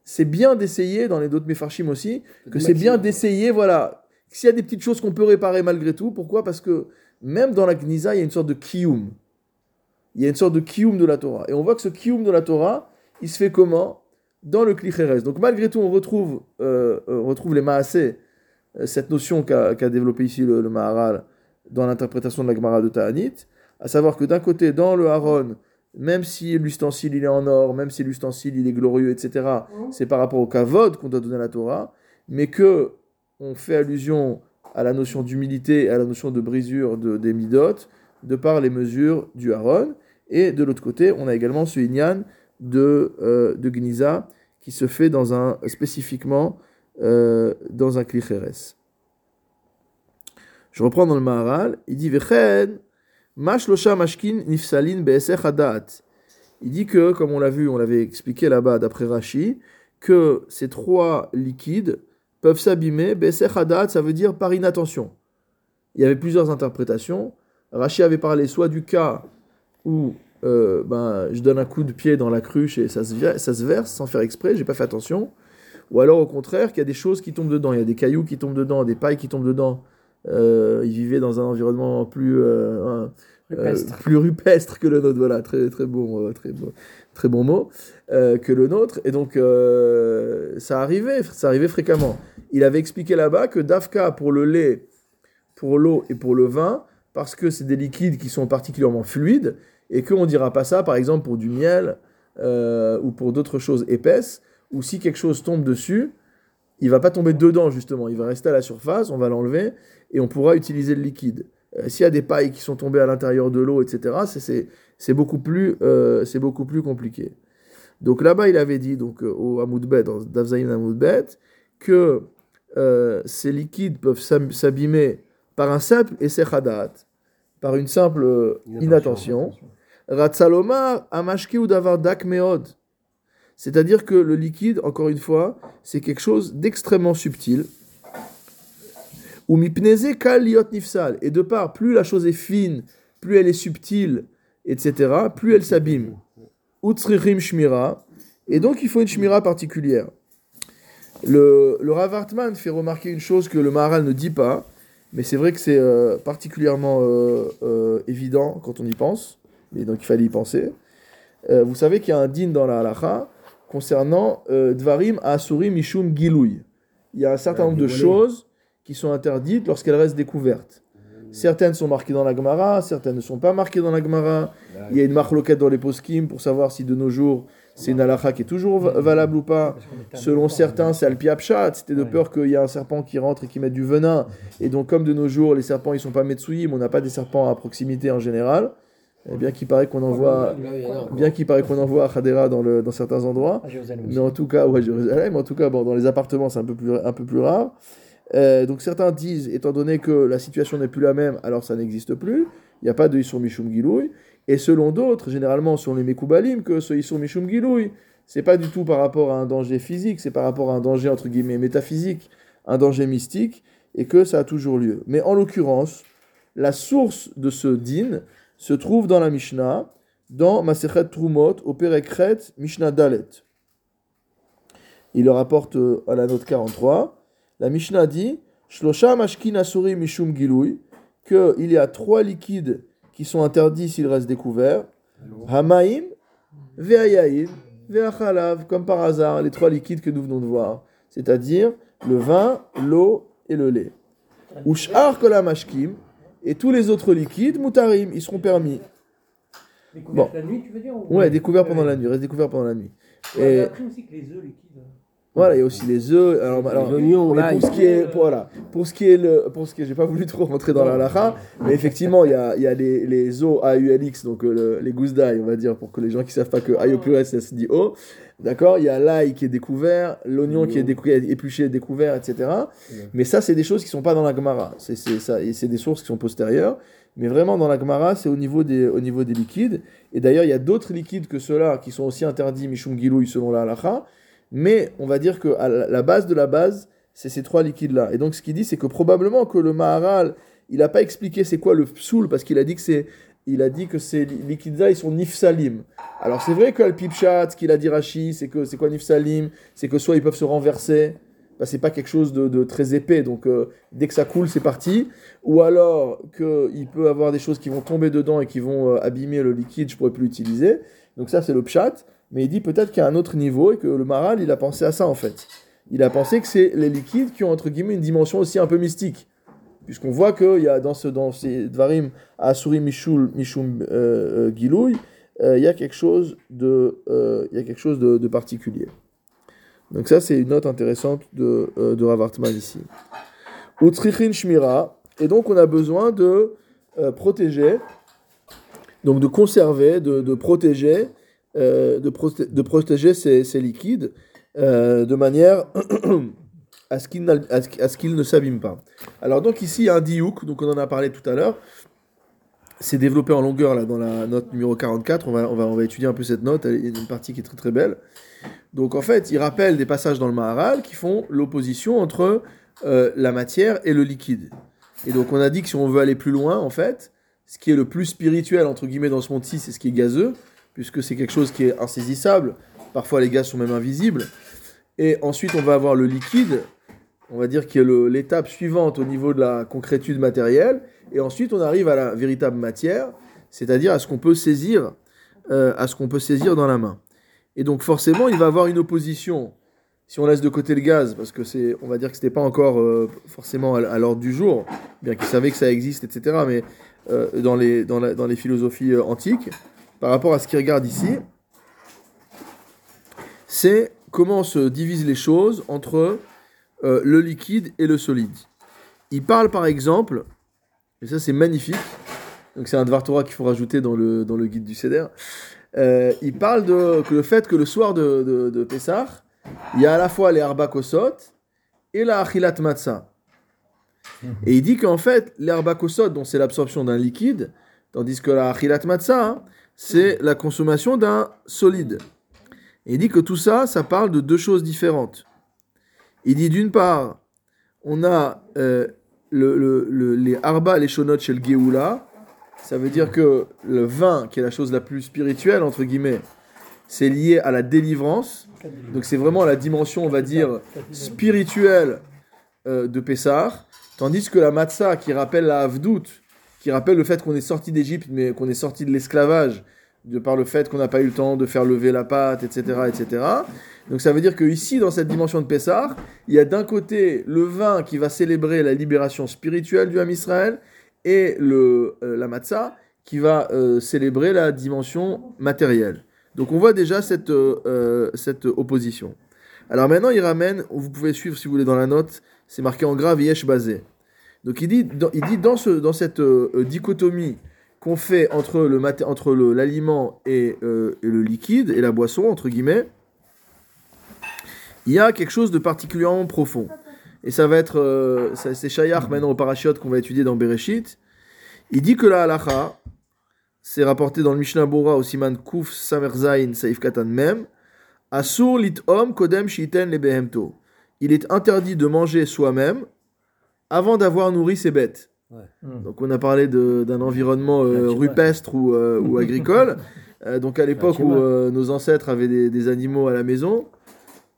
c'est bien d'essayer, dans les d'autres Mefarchim aussi, que c'est bien d'essayer, voilà. S'il y a des petites choses qu'on peut réparer malgré tout, pourquoi? Parce que même dans la Gnisa, il y a une sorte de kiyum. Il y a une sorte de kiyum de la Torah. Et on voit que ce kiyum de la Torah, il se fait comment? Dans le Klicheres. Donc malgré tout, on retrouve, euh, euh, on retrouve les Maasé, euh, cette notion qu'a qu'a développé ici le, le Maharal dans l'interprétation de la Gemara de Ta'anit, à savoir que d'un côté, dans le Haron, même si l'ustensile il est en or, même si l'ustensile il est glorieux, etc., c'est par rapport au kavod qu'on doit donner à la Torah, mais que on fait allusion à la notion d'humilité et à la notion de brisure de, des midot, de par les mesures du Haron. Et de l'autre côté, on a également ce Inyan de, euh, de Gniza qui se fait dans un, spécifiquement euh, dans un klicheres. Je reprends dans le Maharal, il dit Vechen, Mashkin Nifsalin. Il dit que, comme on l'a vu, on l'avait expliqué là-bas d'après Rashi, que ces trois liquides peuvent s'abîmer. Hadat, ça veut dire par inattention. Il y avait plusieurs interprétations. Rashi avait parlé soit du cas où euh, ben, je donne un coup de pied dans la cruche et ça se, ça se verse sans faire exprès, j'ai pas fait attention. Ou alors au contraire, qu'il y a des choses qui tombent dedans, il y a des cailloux qui tombent dedans, des pailles qui tombent dedans. Euh, il vivait dans un environnement plus, euh, Rupestre. plus rupestre que le nôtre, voilà, très, très, bon, très, bon, très bon mot, que le nôtre. Et donc, ça arrivait, ça arrivait fréquemment. Il avait expliqué là-bas que Dafka, pour le lait, pour l'eau et pour le vin, parce que c'est des liquides qui sont particulièrement fluides, et qu'on ne dira pas ça, par exemple, pour du miel euh, ou pour d'autres choses épaisses, ou si quelque chose tombe dessus, il va pas tomber dedans, justement, il va rester à la surface, on va l'enlever, et on pourra utiliser le liquide. Euh, S'il y a des pailles qui sont tombées à l'intérieur de l'eau, etc., c'est beaucoup, plus, euh, c'est beaucoup plus compliqué. Donc là-bas, il avait dit, donc, au Hamoudbet, dans Davzaïn Hamoudbet, que ces liquides peuvent s'abîmer par un simple Essechadat, par une simple inattention. Ratsalomar amashki ou davar dak meod. C'est-à-dire que le liquide, encore une fois, c'est quelque chose d'extrêmement subtil. Ou. Et de part, plus la chose est fine, plus elle est subtile, etc., plus elle s'abîme. Shmira. Et donc, il faut une shmira particulière. Le, le Rav Hartman fait remarquer une chose que le Maharal ne dit pas, mais c'est vrai que c'est euh, particulièrement euh, euh, évident quand on y pense, et donc il fallait y penser. vous savez qu'il y a un din dans la halacha concernant Dvarim Asurim Mishum Gilouy. Il y a un certain nombre de choses qui sont interdites lorsqu'elles restent découvertes. Certaines sont marquées dans la Gemara, certaines ne sont pas marquées dans la Gemara. Il y a une marloquette dans les poskim pour savoir si de nos jours c'est une halakha qui est toujours valable ou pas. Selon certains, c'est al-piapshat, c'était de peur qu'il y ait un serpent qui rentre et qui mette du venin. Et donc, comme de nos jours, les serpents, ils sont pas mais on n'a pas des serpents à proximité en général. Et bien qu'il paraît qu'on en voit, bien qu'il paraît qu'on en voit à dans, le, dans certains endroits. Mais en tout cas, ouais, Jérusalem, en tout cas, bon, dans les appartements, c'est un peu plus, un peu plus rare. Euh, donc certains disent, étant donné que la situation n'est plus la même, alors ça n'existe plus. Il n'y a pas de Issour Mishum Gilouy. Et selon d'autres, généralement sur les Mekoubalim, que ce Issour Mishum Gilouy, c'est pas du tout par rapport à un danger physique, c'est par rapport à un danger entre guillemets métaphysique, un danger mystique, et que ça a toujours lieu. Mais en l'occurrence, la source de ce din se trouve dans la Mishnah, dans Masechet Trumot, au Perekret, Mishnah Dalet. Il le rapporte euh, à la note 43. La Mishnah dit Shlosha Mashkin Asuri Mishum Gilouy, qu'il y a trois liquides qui sont interdits s'ils restent découverts Hamaim, Ve'ayaïd, Ve'achalav, comme par hasard, les trois liquides que nous venons de voir, c'est-à-dire le vin, l'eau et le lait. Ushar Kolamashkim, et tous les autres liquides, Mutarim, ils seront permis. Découvert la nuit, tu veux dire Ouais, découvert pendant la nuit, reste découvert pendant la nuit. Et après aussi que les œufs liquides. Voilà, il y a aussi les œufs. Alors, alors, les oignons, là, pour ce qui est, voilà, pour ce qui est le, pour ce qui est, j'ai pas voulu trop rentrer dans la lacha, mais effectivement, il y a, il y a les, les os AULX, donc euh, le- les gousses d'ail, on va dire, pour que les gens qui savent pas que ail au pluriel, ça se dit O. D'accord? Il y a l'ail qui est découvert, l'oignon qui est découvert, épluché, découvert, etc. Mais ça, c'est des choses qui sont pas dans la Gemara. C'est, c'est, ça, et c'est des sources qui sont postérieures. Mais vraiment, dans la Gemara, c'est au niveau des, au niveau des liquides. Et d'ailleurs, il y a d'autres liquides que ceux-là qui sont aussi interdits, Mishum Gilouy, selon la halacha. Mais on va dire que à la base de la base, c'est ces trois liquides-là. Et donc, ce qu'il dit, c'est que probablement que le Maharal, il n'a pas expliqué c'est quoi le psoul, parce qu'il a dit que c'est. Il a dit que ces li- liquides-là, ils sont nifsalim. Alors c'est vrai que le pipchat, ce qu'il a dit Rashi, c'est que c'est quoi nifsalim? C'est que soit ils peuvent se renverser, bah, c'est pas quelque chose de, de très épais, donc euh, dès que ça coule, c'est parti. Ou alors qu'il peut avoir des choses qui vont tomber dedans et qui vont euh, abîmer le liquide, je pourrais plus l'utiliser. Donc ça, c'est le pchat. Mais il dit peut-être qu'il y a un autre niveau et que le Maral, il a pensé à ça en fait. Il a pensé que c'est les liquides qui ont entre guillemets une dimension aussi un peu mystique. Puisqu'on voit qu'il y a dans, ce, dans ces Dvarim, Asuri Mishul, Mishum euh, euh, euh, il y a quelque chose de, y a quelque chose de, de particulier. Donc ça, c'est une note intéressante de, euh, de Rav Hartman ici. Utrichin Shmira, et donc on a besoin de protéger, donc de conserver, de, de protéger, euh, de, proté- de protéger ces, liquides euh, de manière à ce qu'ils ne s'abîment pas. Alors donc ici, il y a un diouk, donc on en a parlé tout à l'heure. C'est développé en longueur là dans la note numéro 44. On va, on va, on va étudier un peu cette note. Il y a une partie qui est très très belle. Donc en fait, il rappelle des passages dans le Maharal qui font l'opposition entre euh, la matière et le liquide. Et donc on a dit que si on veut aller plus loin, en fait, ce qui est le plus spirituel entre guillemets dans ce monde-ci, c'est ce qui est gazeux, puisque c'est quelque chose qui est insaisissable. Parfois les gaz sont même invisibles. Et ensuite on va avoir le liquide, on va dire qui est l'étape suivante au niveau de la concrétude matérielle. Et ensuite on arrive à la véritable matière, c'est-à-dire à ce qu'on peut saisir, euh, à ce qu'on peut saisir dans la main. Et donc forcément, il va avoir une opposition. Si on laisse de côté le gaz, parce que c'est, on va dire que c'était pas encore euh, forcément à, l'ordre du jour, bien qu'ils savaient que ça existe, etc. Mais euh, dans les dans, les philosophies antiques, par rapport à ce qu'ils regardent ici, c'est comment se divisent les choses entre euh, le liquide et le solide. Il parle par exemple, et ça c'est magnifique. Donc c'est un Dvar Torah qu'il faut rajouter dans le dans le guide du Seder. Euh, il parle de que le fait que le soir de, de, de Pessah, il y a à la fois les Arba Kosot et la Achilat Matzah. Et il dit qu'en fait, Kosot, dont c'est l'absorption d'un liquide, tandis que la Achilat Matzah, hein, c'est la consommation d'un solide. Et il dit que tout ça, ça parle de deux choses différentes. Il dit d'une part, on a euh, le, le- le- les Arba, les Shonot chez le Géoula, ça veut dire que le vin, qui est la chose la plus spirituelle, entre guillemets, c'est lié à la délivrance. Donc c'est vraiment la dimension, on va dire, spirituelle euh, de Pessah. Tandis que la matzah, qui rappelle la Havdout, qui rappelle le fait qu'on est sorti d'Égypte, mais qu'on est sorti de l'esclavage, de par le fait qu'on n'a pas eu le temps de faire lever la pâte, etc., etc. Donc ça veut dire que ici, dans cette dimension de Pessah, il y a d'un côté le vin qui va célébrer la libération spirituelle du Ham Israël, et le, euh, la matzah qui va euh, célébrer la dimension matérielle. Donc on voit déjà cette, euh, cette opposition. Alors maintenant il ramène, vous pouvez suivre si vous voulez dans la note, c'est marqué en grave Yesh basé. Donc il dit dans, il dit dans, ce, dans cette euh, euh, dichotomie qu'on fait entre le entre l'aliment et, euh, et le liquide et la boisson entre guillemets, il y a quelque chose de particulièrement profond. Et ça va être, c'est Shayach maintenant au parachute qu'on va étudier dans Bereshit. Il dit que la halacha, c'est rapporté dans le Mishnah Bora au Siman Kuf Samer Zain Saif Katan Mem, Asur lit om kodem shiten le behemto. Il est interdit de manger soi-même avant d'avoir nourri ses bêtes. Ouais. Donc on a parlé d'un environnement euh, rupestre ou, euh, ou agricole. Euh, donc à l'époque où euh, nos ancêtres avaient des, des animaux à la maison,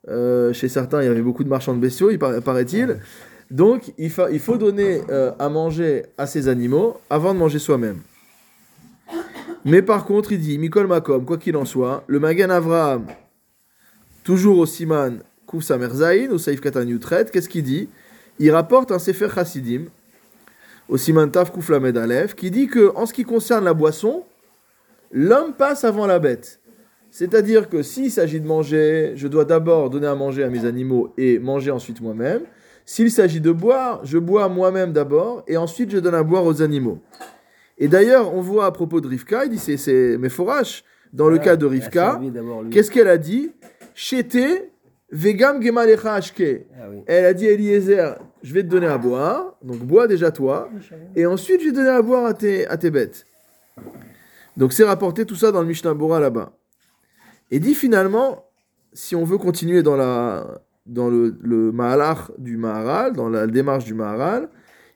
euh, chez certains il y avait beaucoup de marchands de bestiaux, il par- paraît-il. Donc il, fa- il faut donner euh, à manger à ces animaux avant de manger soi-même. Mais par contre, il dit, Mikol Makom, quoi qu'il en soit, le Magan Avraham, toujours au Siman Kuf Samer Zain, au Saif Katan Yutret, qu'est-ce qu'il dit Il rapporte un Sefer Chassidim, au Siman Taf Kuf Lamed Aleph, qui dit que en ce qui concerne la boisson, l'homme passe avant la bête. C'est-à-dire que s'il s'agit de manger, je dois d'abord donner à manger à mes animaux et manger ensuite moi-même. S'il s'agit de boire, je bois moi-même d'abord et ensuite je donne à boire aux animaux. Et d'ailleurs, on voit à propos de Rivka, il dit c'est, c'est Mephorash, dans le cas de Rivka, qu'est-ce qu'elle a dit? Chété, vegam gemalecha ashke. Ah. Elle a dit à Eliezer, je vais te donner à boire, donc bois déjà toi, et ensuite je vais donner à boire à tes, à tes bêtes. Donc c'est rapporté tout ça dans le Mishnah Bora là-bas. Et dit finalement, si on veut continuer dans, la, dans le, le Mahalach du Maharal, dans la démarche du Maharal,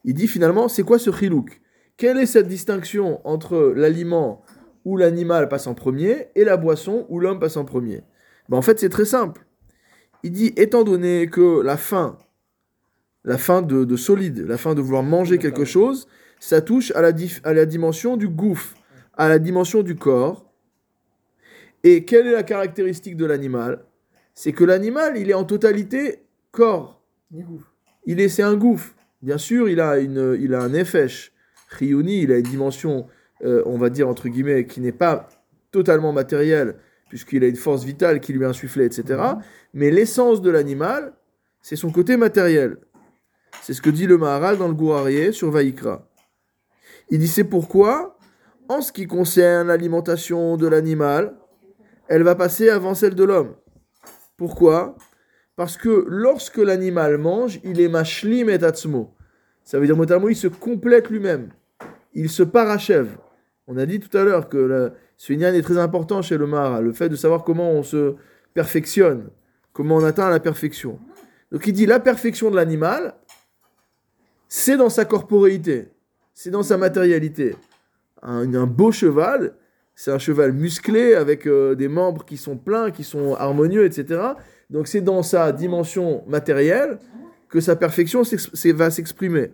il dit finalement, c'est quoi ce chilouk? Quelle est cette distinction entre l'aliment où l'animal passe en premier et la boisson où l'homme passe en premier? Ben, En fait, c'est très simple. Il dit, étant donné que la faim, la faim de, de solide, la faim de vouloir manger quelque chose, ça touche à la, à la dimension du gouffre, à la dimension du corps. Et quelle est la caractéristique de l'animal? C'est que l'animal, il est en totalité corps. Il est, c'est un gouffre. Bien sûr, il a, une, il a un effet. Riyuni, il a une dimension, euh, on va dire entre guillemets, qui n'est pas totalement matériel, puisqu'il a une force vitale qui lui est insufflée, etc. Mais l'essence de l'animal, c'est son côté matériel. C'est ce que dit le Maharal dans le Gourarié sur Vaïkra. Il dit c'est pourquoi, en ce qui concerne l'alimentation de l'animal, elle va passer avant celle de l'homme. Pourquoi? Parce que lorsque l'animal mange, il est mashlim et atzmo. Ça veut dire notamment il se complète lui-même. Il se parachève. On a dit tout à l'heure que le, ce est très important chez le Mara, le fait de savoir comment on se perfectionne, comment on atteint la perfection. Donc il dit la perfection de l'animal, c'est dans sa corporéité, c'est dans sa matérialité. Un, un beau cheval, c'est un cheval musclé avec euh, des membres qui sont pleins, qui sont harmonieux, etc. Donc c'est dans sa dimension matérielle que sa perfection va s'exprimer.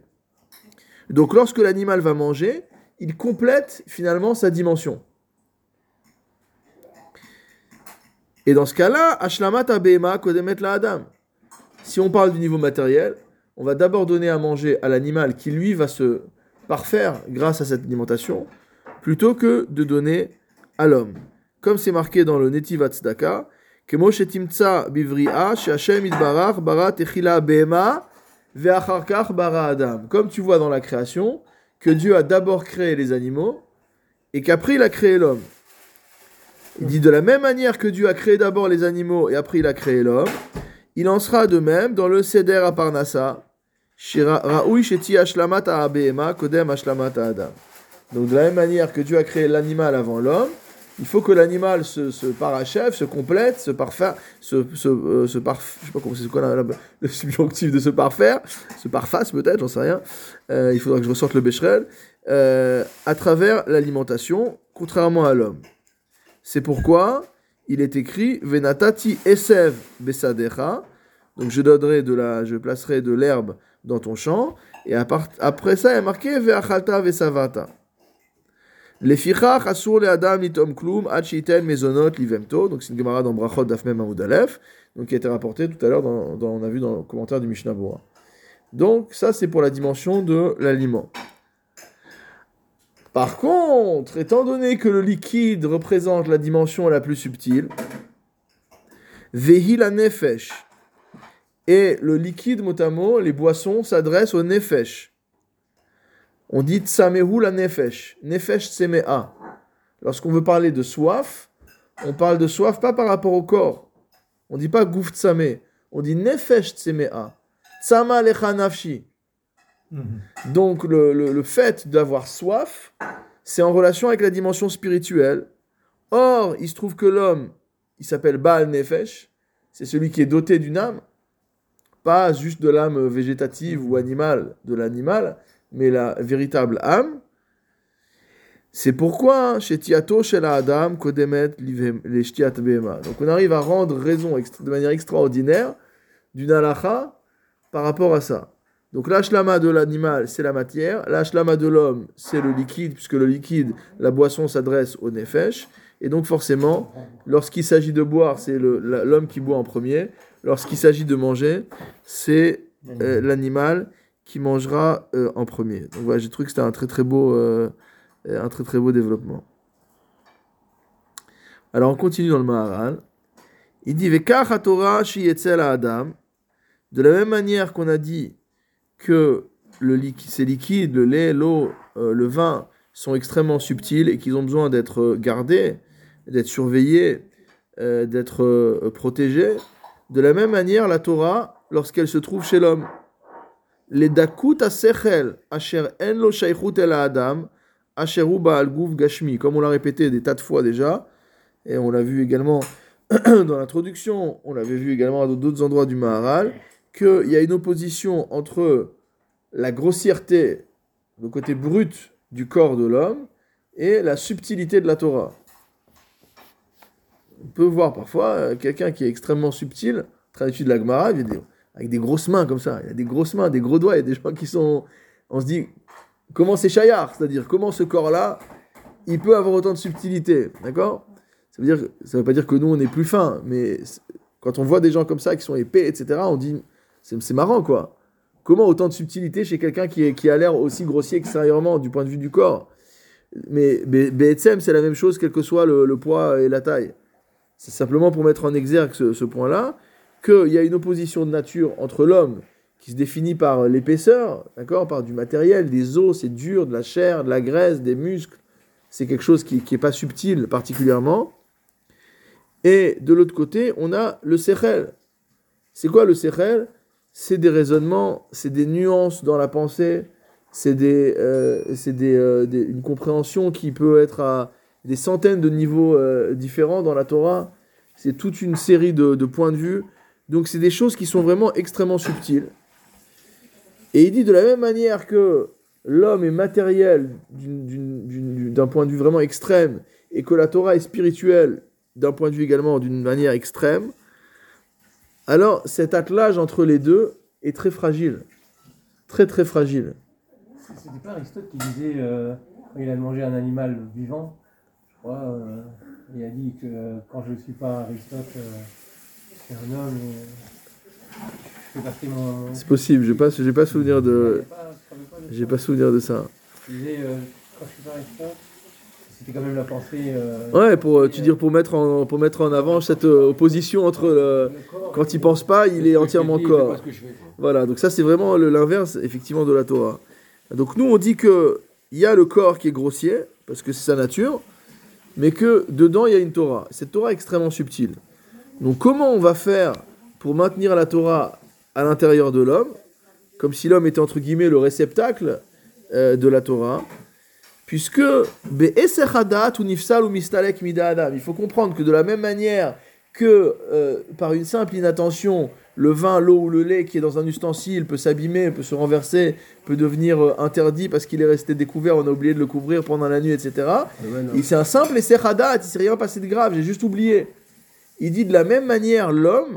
Donc lorsque l'animal va manger, il complète finalement sa dimension. Et dans ce cas-là, Ashlamat Abema Kodemet la Adam. Si on parle du niveau matériel, on va d'abord donner à manger à l'animal qui lui va se parfaire grâce à cette alimentation, plutôt que de donner à l'homme. Comme c'est marqué dans le Netiv Tzedaka, כמו שתמצא בבריאה שהשם יתברך ברא תחילה בהמה ואחר כך ברא אדם. Comme tu vois dans la création, que Dieu a d'abord créé les animaux et qu'après il a créé l'homme. Il dit de la même manière que Dieu a créé d'abord les animaux et après il a créé l'homme, il en sera de même dans le Seder à Parnassa. Donc de la même manière que Dieu a créé l'animal avant l'homme, il faut que l'animal se, se, parachève, se complète, se parfaire, se, se, euh, se je sais pas comment c'est quoi la, la, le subjonctif de se parfaire, se parfasse peut-être, j'en sais rien. Euh, il faudra que je ressorte le bécherel euh, à travers l'alimentation, contrairement à l'homme. C'est pourquoi il est écrit Venatati esev besadecha. Donc je donnerai de la, je placerai de l'herbe dans ton champ. Et après ça, il y a marqué Ve'achalta vesavata. Lefichach asur le adam litom klum ad shiten mezonot livemto. Donc c'est une gemara dans Brachot d'Afmem Amoud Aleph, donc qui a été rapportée tout à l'heure, dans, dans, on a vu dans le commentaire du Mishnah Bora. Donc ça c'est pour la dimension de l'aliment. Par contre, étant donné que le liquide représente la dimension la plus subtile, vehi la nefesh, et le liquide motamo, les boissons s'adressent au nefesh. On dit tsamehu la nefesh. Nefesh tsemea. Lorsqu'on veut parler de soif, on parle de soif pas par rapport au corps. On dit pas gouf tsame. On dit nefesh tsemea. Tsama lecha nafshi. Mhm. Donc le, le, fait d'avoir soif, c'est en relation avec la dimension spirituelle. Or, il se trouve que l'homme, il s'appelle Baal Nefesh, c'est celui qui est doté d'une âme, pas juste de l'âme végétative ou animale de l'animal, mais la véritable âme. C'est pourquoi chez Tiato, chez la Adam, Kodemet, les Shtiat Donc on arrive à rendre raison de manière extraordinaire d'une halakha par rapport à ça. Donc l'ashlama de l'animal, c'est la matière, l'ashlama de l'homme, c'est le liquide, puisque le liquide, la boisson s'adresse au nefesh. Et donc forcément, lorsqu'il s'agit de boire, c'est l'homme qui boit en premier. Lorsqu'il s'agit de manger, c'est euh, l'animal qui mangera euh, en premier. Donc voilà, j'ai trouvé que c'était un très très beau, euh, un très très beau développement. Alors on continue dans le Maharal. Il dit. De la même manière qu'on a dit que le ces liquides, le lait, l'eau, euh, le vin sont extrêmement subtils et qu'ils ont besoin d'être gardés, d'être surveillés, d'être protégés. De la même manière, la Torah, lorsqu'elle se trouve chez l'homme, les dakut asechel asher en lo el adam asheru ba'al guf gashmi comme on l'a répété des tas de fois déjà et on l'a vu également dans l'introduction on l'avait vu également à d'autres endroits du Maharal qu'il y a une opposition entre la grossièreté le côté brut du corps de l'homme et la subtilité de la Torah on peut voir parfois euh, quelqu'un qui est extrêmement subtil traduit de la Gemara avec des grosses mains comme ça. Il y a des grosses mains, des gros doigts. Il y a des gens qui sont. On se dit, comment c'est Chayar C'est-à-dire, comment ce corps-là, il peut avoir autant de subtilité D'accord? Ça veut veut pas dire que nous, on est plus fins, mais quand on voit des gens comme ça qui sont épais, etc., on dit, c'est marrant, quoi. Comment autant de subtilité chez quelqu'un qui, a l'air aussi grossier extérieurement du point de vue du corps? Mais BSM, c'est la même chose, quel que soit le, poids et la taille. C'est simplement pour mettre en exergue ce, ce point-là, qu'il y a une opposition de nature entre l'homme, qui se définit par l'épaisseur, d'accord, par du matériel, des os, c'est dur, de la chair, de la graisse, des muscles. C'est quelque chose qui n'est pas subtil particulièrement. Et de l'autre côté, on a le sechel. C'est quoi le sechel? C'est des raisonnements, c'est des nuances dans la pensée, c'est des, euh, euh, des, une compréhension qui peut être à des centaines de niveaux euh, différents dans la Torah. C'est toute une série de points de vue. Donc c'est des choses qui sont vraiment extrêmement subtiles. Et il dit de la même manière que l'homme est matériel d'un point de vue vraiment extrême et que la Torah est spirituelle d'un point de vue également d'une manière extrême, alors cet attelage entre les deux est très fragile. Très très fragile. C'était pas Aristote qui disait, euh, quand il a mangé un animal vivant, je crois, euh, il a dit que quand je ne suis pas Aristote, euh, c'est un homme. C'est possible, j'ai pas, j'ai pas souvenir de, j'ai pas souvenir de ça. C'était quand même la pensée. Euh, ouais, pour euh, tu dire pour mettre en pour mettre en avant cette euh, opposition entre le, quand il pense pas, il est entièrement corps. Voilà, donc ça c'est vraiment l'inverse effectivement de la Torah. Donc nous on dit que il y a le corps qui est grossier parce que c'est sa nature, mais que dedans il y a une Torah. Cette Torah est extrêmement subtile. Donc comment on va faire pour maintenir la Torah à l'intérieur de l'homme, comme si l'homme était entre guillemets le réceptacle euh, de la Torah, puisque il faut comprendre que de la même manière que euh, par une simple inattention, le vin, l'eau ou le lait qui est dans un ustensile peut s'abîmer, peut se renverser, peut devenir euh, interdit parce qu'il est resté découvert, on a oublié de le couvrir pendant la nuit, etc. Et c'est un simple Essechadat, il s'est rien passé de grave, j'ai juste oublié. Il dit de la même manière, l'homme,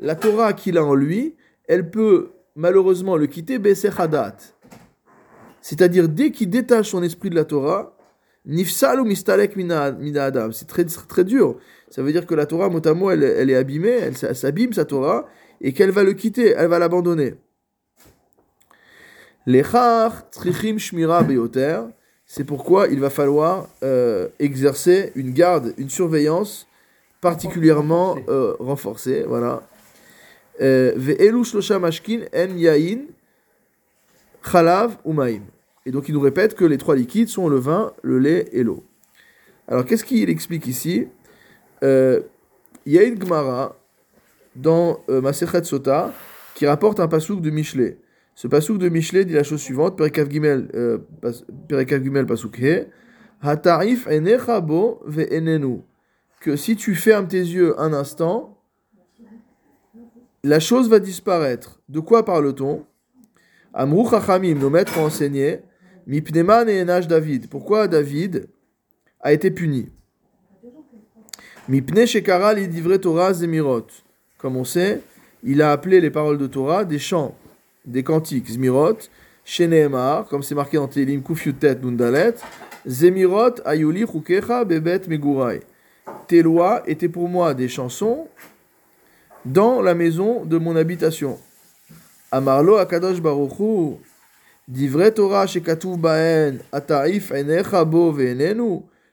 la Torah qu'il a en lui, elle peut malheureusement le quitter Hadat. C'est-à-dire, dès qu'il détache son esprit de la Torah, Nifsal ou Mistalek Mina Adam. C'est très, très dur. Ça veut dire que la Torah, mot à mot, elle, elle est abîmée, elle, s'abîme sa Torah, et qu'elle va le quitter, elle va l'abandonner. Lechar Trichim Shmira Beyoter. C'est pourquoi il va falloir euh, exercer une garde, une surveillance particulièrement euh, renforcée. Voilà. Euh, et donc il nous répète que les trois liquides sont le vin, le lait et l'eau. Alors qu'est-ce qu'il explique ici? Euh, Il y a une Gemara dans euh, Sota qui rapporte un pasouk de Michelet. Ce pasouk de Michelet dit la chose suivante Perekav Gimel, euh, pasouk Hatarif enechabo ve'enenu. Que si tu fermes tes yeux un instant, la chose va disparaître. De quoi parle-t-on? Amrou Chachamim, nos maîtres ont enseigné, Mipneman et David. Pourquoi David a été puni Mipne Shekara livre Torah Zemirot. Comme on sait, il a appelé les paroles de Torah des chants, des cantiques, Zemirot, Sheneemar, comme c'est marqué dans Télim Kufyutet Nundalet, Zemirot Ayuli Chukecha Bebet Megurai. Tes lois étaient pour moi des chansons dans la maison de mon habitation. Amarlo akadosh baruchu,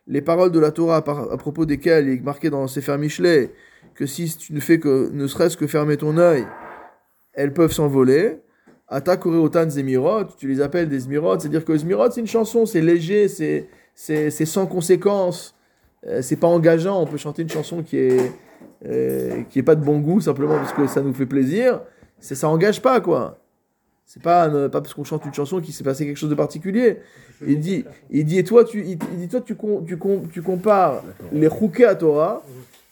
les paroles de la Torah à propos desquelles il est marqué dans Sefer Michelet que si tu ne fais que ne serait-ce que fermer ton œil, elles peuvent s'envoler. Ata otan zemirot, tu les appelles des zmirot, c'est-à-dire que zmirot c'est une chanson, c'est léger, c'est c'est sans conséquence, euh, c'est pas engageant. On peut chanter une chanson qui est euh, qui pas de bon goût simplement parce que ça nous fait plaisir, c'est ça engage pas quoi. C'est pas pas parce qu'on chante une chanson qu'il s'est passé quelque chose de particulier. Il dit il dit et toi tu il, dit toi tu tu, tu compares les chouké à Torah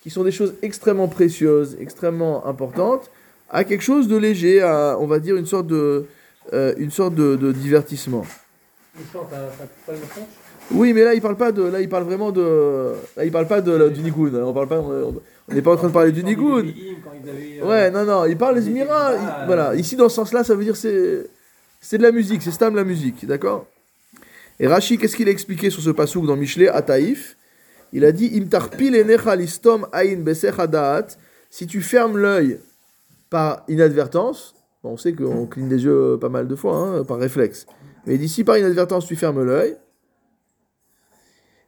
qui sont des choses extrêmement précieuses, extrêmement importantes à quelque chose de léger, à on va dire une sorte de euh, une sorte de, de divertissement. Oui, mais là il parle pas de là il parle vraiment de là il parle pas de, du nigoun. On parle pas on n'est pas en train de parler du Nigoun. Euh, ouais, non, non, il parle des Mira. Voilà, ici dans ce sens-là, ça veut dire c'est c'est de la musique, c'est Stam la musique, d'accord? Et Rashi, qu'est-ce qu'il a expliqué sur ce pasouk dans Michelet à Taïf? Il a dit Si tu fermes l'œil par inadvertance, bon, on sait qu'on cligne des yeux pas mal de fois, hein, par réflexe. Mais d'ici par inadvertance, tu fermes l'œil.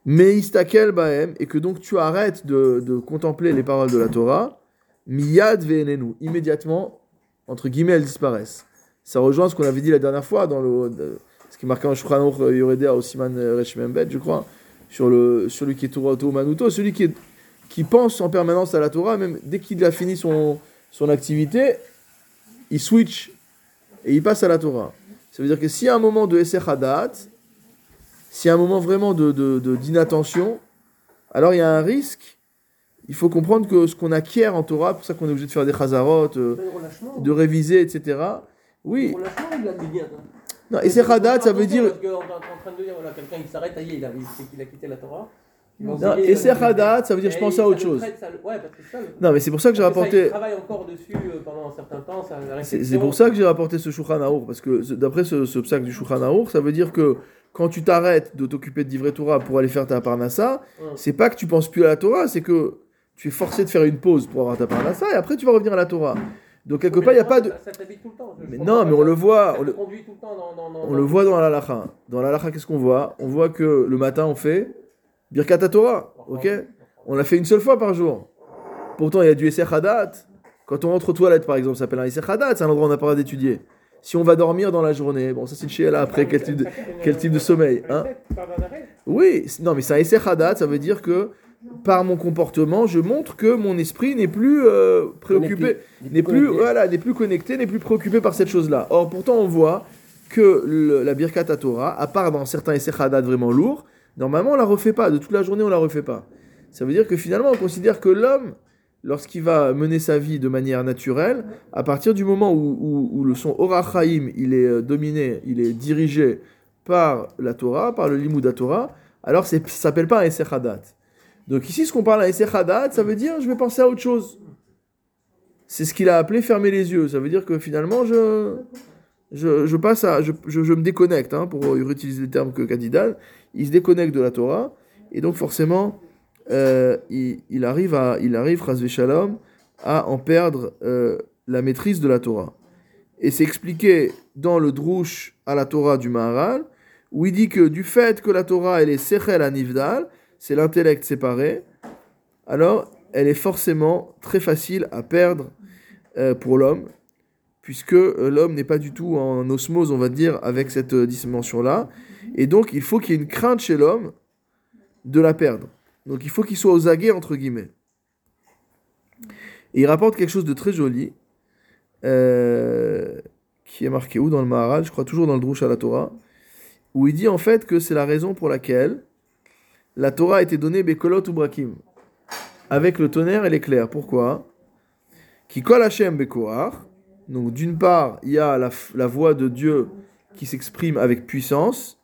Mais istakel baem, et que donc tu arrêtes de, de contempler les paroles de la Torah, miyad ve'enenu, immédiatement, entre guillemets, elles disparaissent. Ça rejoint ce qu'on avait dit la dernière fois dans le, ce qui est marqué en Shulchan Yoredea au Siman je crois, sur le, celui qui est Torah Auto Manuto, celui qui, qui pense en permanence à la Torah, même dès qu'il a fini son, son activité, il switch et il passe à la Torah. Ça veut dire que y a un moment de Esser Hadat, s'il y a un moment vraiment de, de- de- d'inattention, alors il y a un risque. Il faut comprendre que ce qu'on acquiert en Torah, pour ça qu'on est obligé de faire des chazarot, euh, de réviser, etc. Oui, non, Esser Hadat, ça veut dire. Parce est en train de dire, voilà, quelqu'un il s'arrête, est, il a, sait qu'il a quitté la Torah. Non, Esser euh, Hadat, ça veut dire je et pense à autre chose. traite, ça le- Ouais, parce que ça, le- Non, mais c'est pour ça que j'ai que ça, rapporté. Il travaille encore dessus euh, pendant un certain temps. ça- C'est c'est pour ça que j'ai rapporté ce Shulchan Aruch, parce que d'après ce, ce psaque du Shulchan Aruch, ça veut dire que quand tu t'arrêtes de t'occuper de Divrei Torah pour aller faire ta Parnassa, c'est pas que tu penses plus à la Torah, c'est que tu es forcé de faire une pause pour avoir ta Parnassa, et après tu vas revenir à la Torah. Donc quelque part, il n'y a pas de... Ça, ça t'habite tout le temps. Mais non, mais on le voit, on le, conduit tout le temps dans. dans, dans on le voit dans la lacha. Dans qu'est-ce qu'on voit? On voit que le matin, on fait Birkat Torah, ok? On l'a fait une seule fois par jour. Pourtant, il y a du Esser Hadat. Quand on rentre aux toilettes, par exemple, ça s'appelle un Esser Hadat, c'est un endroit où on n'a pas le droit d'étudier. Si on va dormir dans la journée, bon, ça c'est une là après, quel type de, quel type de sommeil hein Oui, non, mais c'est un Esser Hadat, ça veut dire que par mon comportement, je montre que mon esprit n'est plus euh, préoccupé, n'est plus, voilà, n'est plus connecté, n'est plus préoccupé par cette chose-là. Or, pourtant, on voit que le- la Birkat Torah, à part dans certains Hadat vraiment lourds, normalement, on la refait pas. De toute la journée, on la refait pas. Ça veut dire que finalement, on considère que l'homme, lorsqu'il va mener sa vie de manière naturelle, à partir du moment où, le son Orachaim, il est euh, dominé, il est dirigé par la Torah, par le Limud Torah, alors ça s'appelle pas un Esser Hadat. Donc ici, ce qu'on parle à Hadat, ça veut dire je vais penser à autre chose. C'est ce qu'il a appelé fermer les yeux. Ça veut dire que finalement, je, je, passe à, je, je, je me déconnecte, hein, pour utiliser le terme que Kadidan, il se déconnecte de la Torah, et donc forcément, euh, il, arrive, à, il arrive, Shalom, à en perdre euh, la maîtrise de la Torah. Et c'est expliqué dans le Drouche à la Torah du Maharal, où il dit que du fait que la Torah, elle est Sechel à Nivdal, c'est l'intellect séparé, alors elle est forcément très facile à perdre euh, pour l'homme, puisque l'homme n'est pas du tout en osmose, on va dire, avec cette dimension-là. Et donc, il faut qu'il y ait une crainte chez l'homme de la perdre. Donc, il faut qu'il soit aux aguets, entre guillemets. Et il rapporte quelque chose de très joli, euh, qui est marqué où dans le Maharal, je crois toujours dans le Drouche à la Torah, où il dit en fait que c'est la raison pour laquelle la Torah a été donnée Bekolot ou Brakim, avec le tonnerre et l'éclair. Pourquoi? Qui kol Hashem Bekoar. Donc d'une part, il y a la voix de Dieu qui s'exprime avec puissance.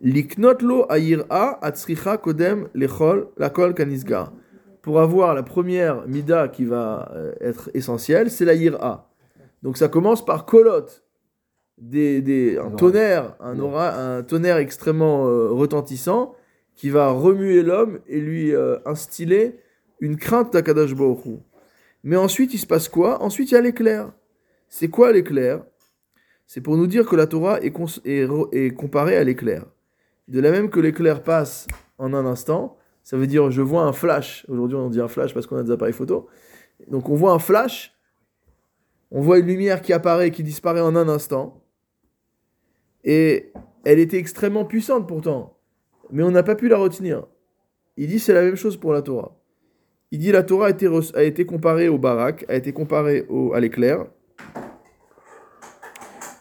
Liknot lo ayira atzricha kodem lechol lakol kanisga. Pour avoir la première mida qui va euh, être essentielle, c'est la yira. Donc ça commence par kolot, des, des, un tonnerre, un, aura, un tonnerre extrêmement euh, retentissant qui va remuer l'homme et lui euh, instiller une crainte d'Akadash Baruch Hu. Mais ensuite, il se passe quoi? Ensuite, il y a l'éclair. C'est quoi l'éclair? C'est pour nous dire que la Torah est comparée à l'éclair. De la même que l'éclair passe en un instant, ça veut dire je vois un flash. Aujourd'hui, on dit un flash parce qu'on a des appareils photo. Donc, on voit un flash, on voit une lumière qui apparaît qui disparaît en un instant. Et elle était extrêmement puissante pourtant, mais on n'a pas pu la retenir. Il dit c'est la même chose pour la Torah. Il dit la Torah a été, comparée au barak, a été comparée à l'éclair,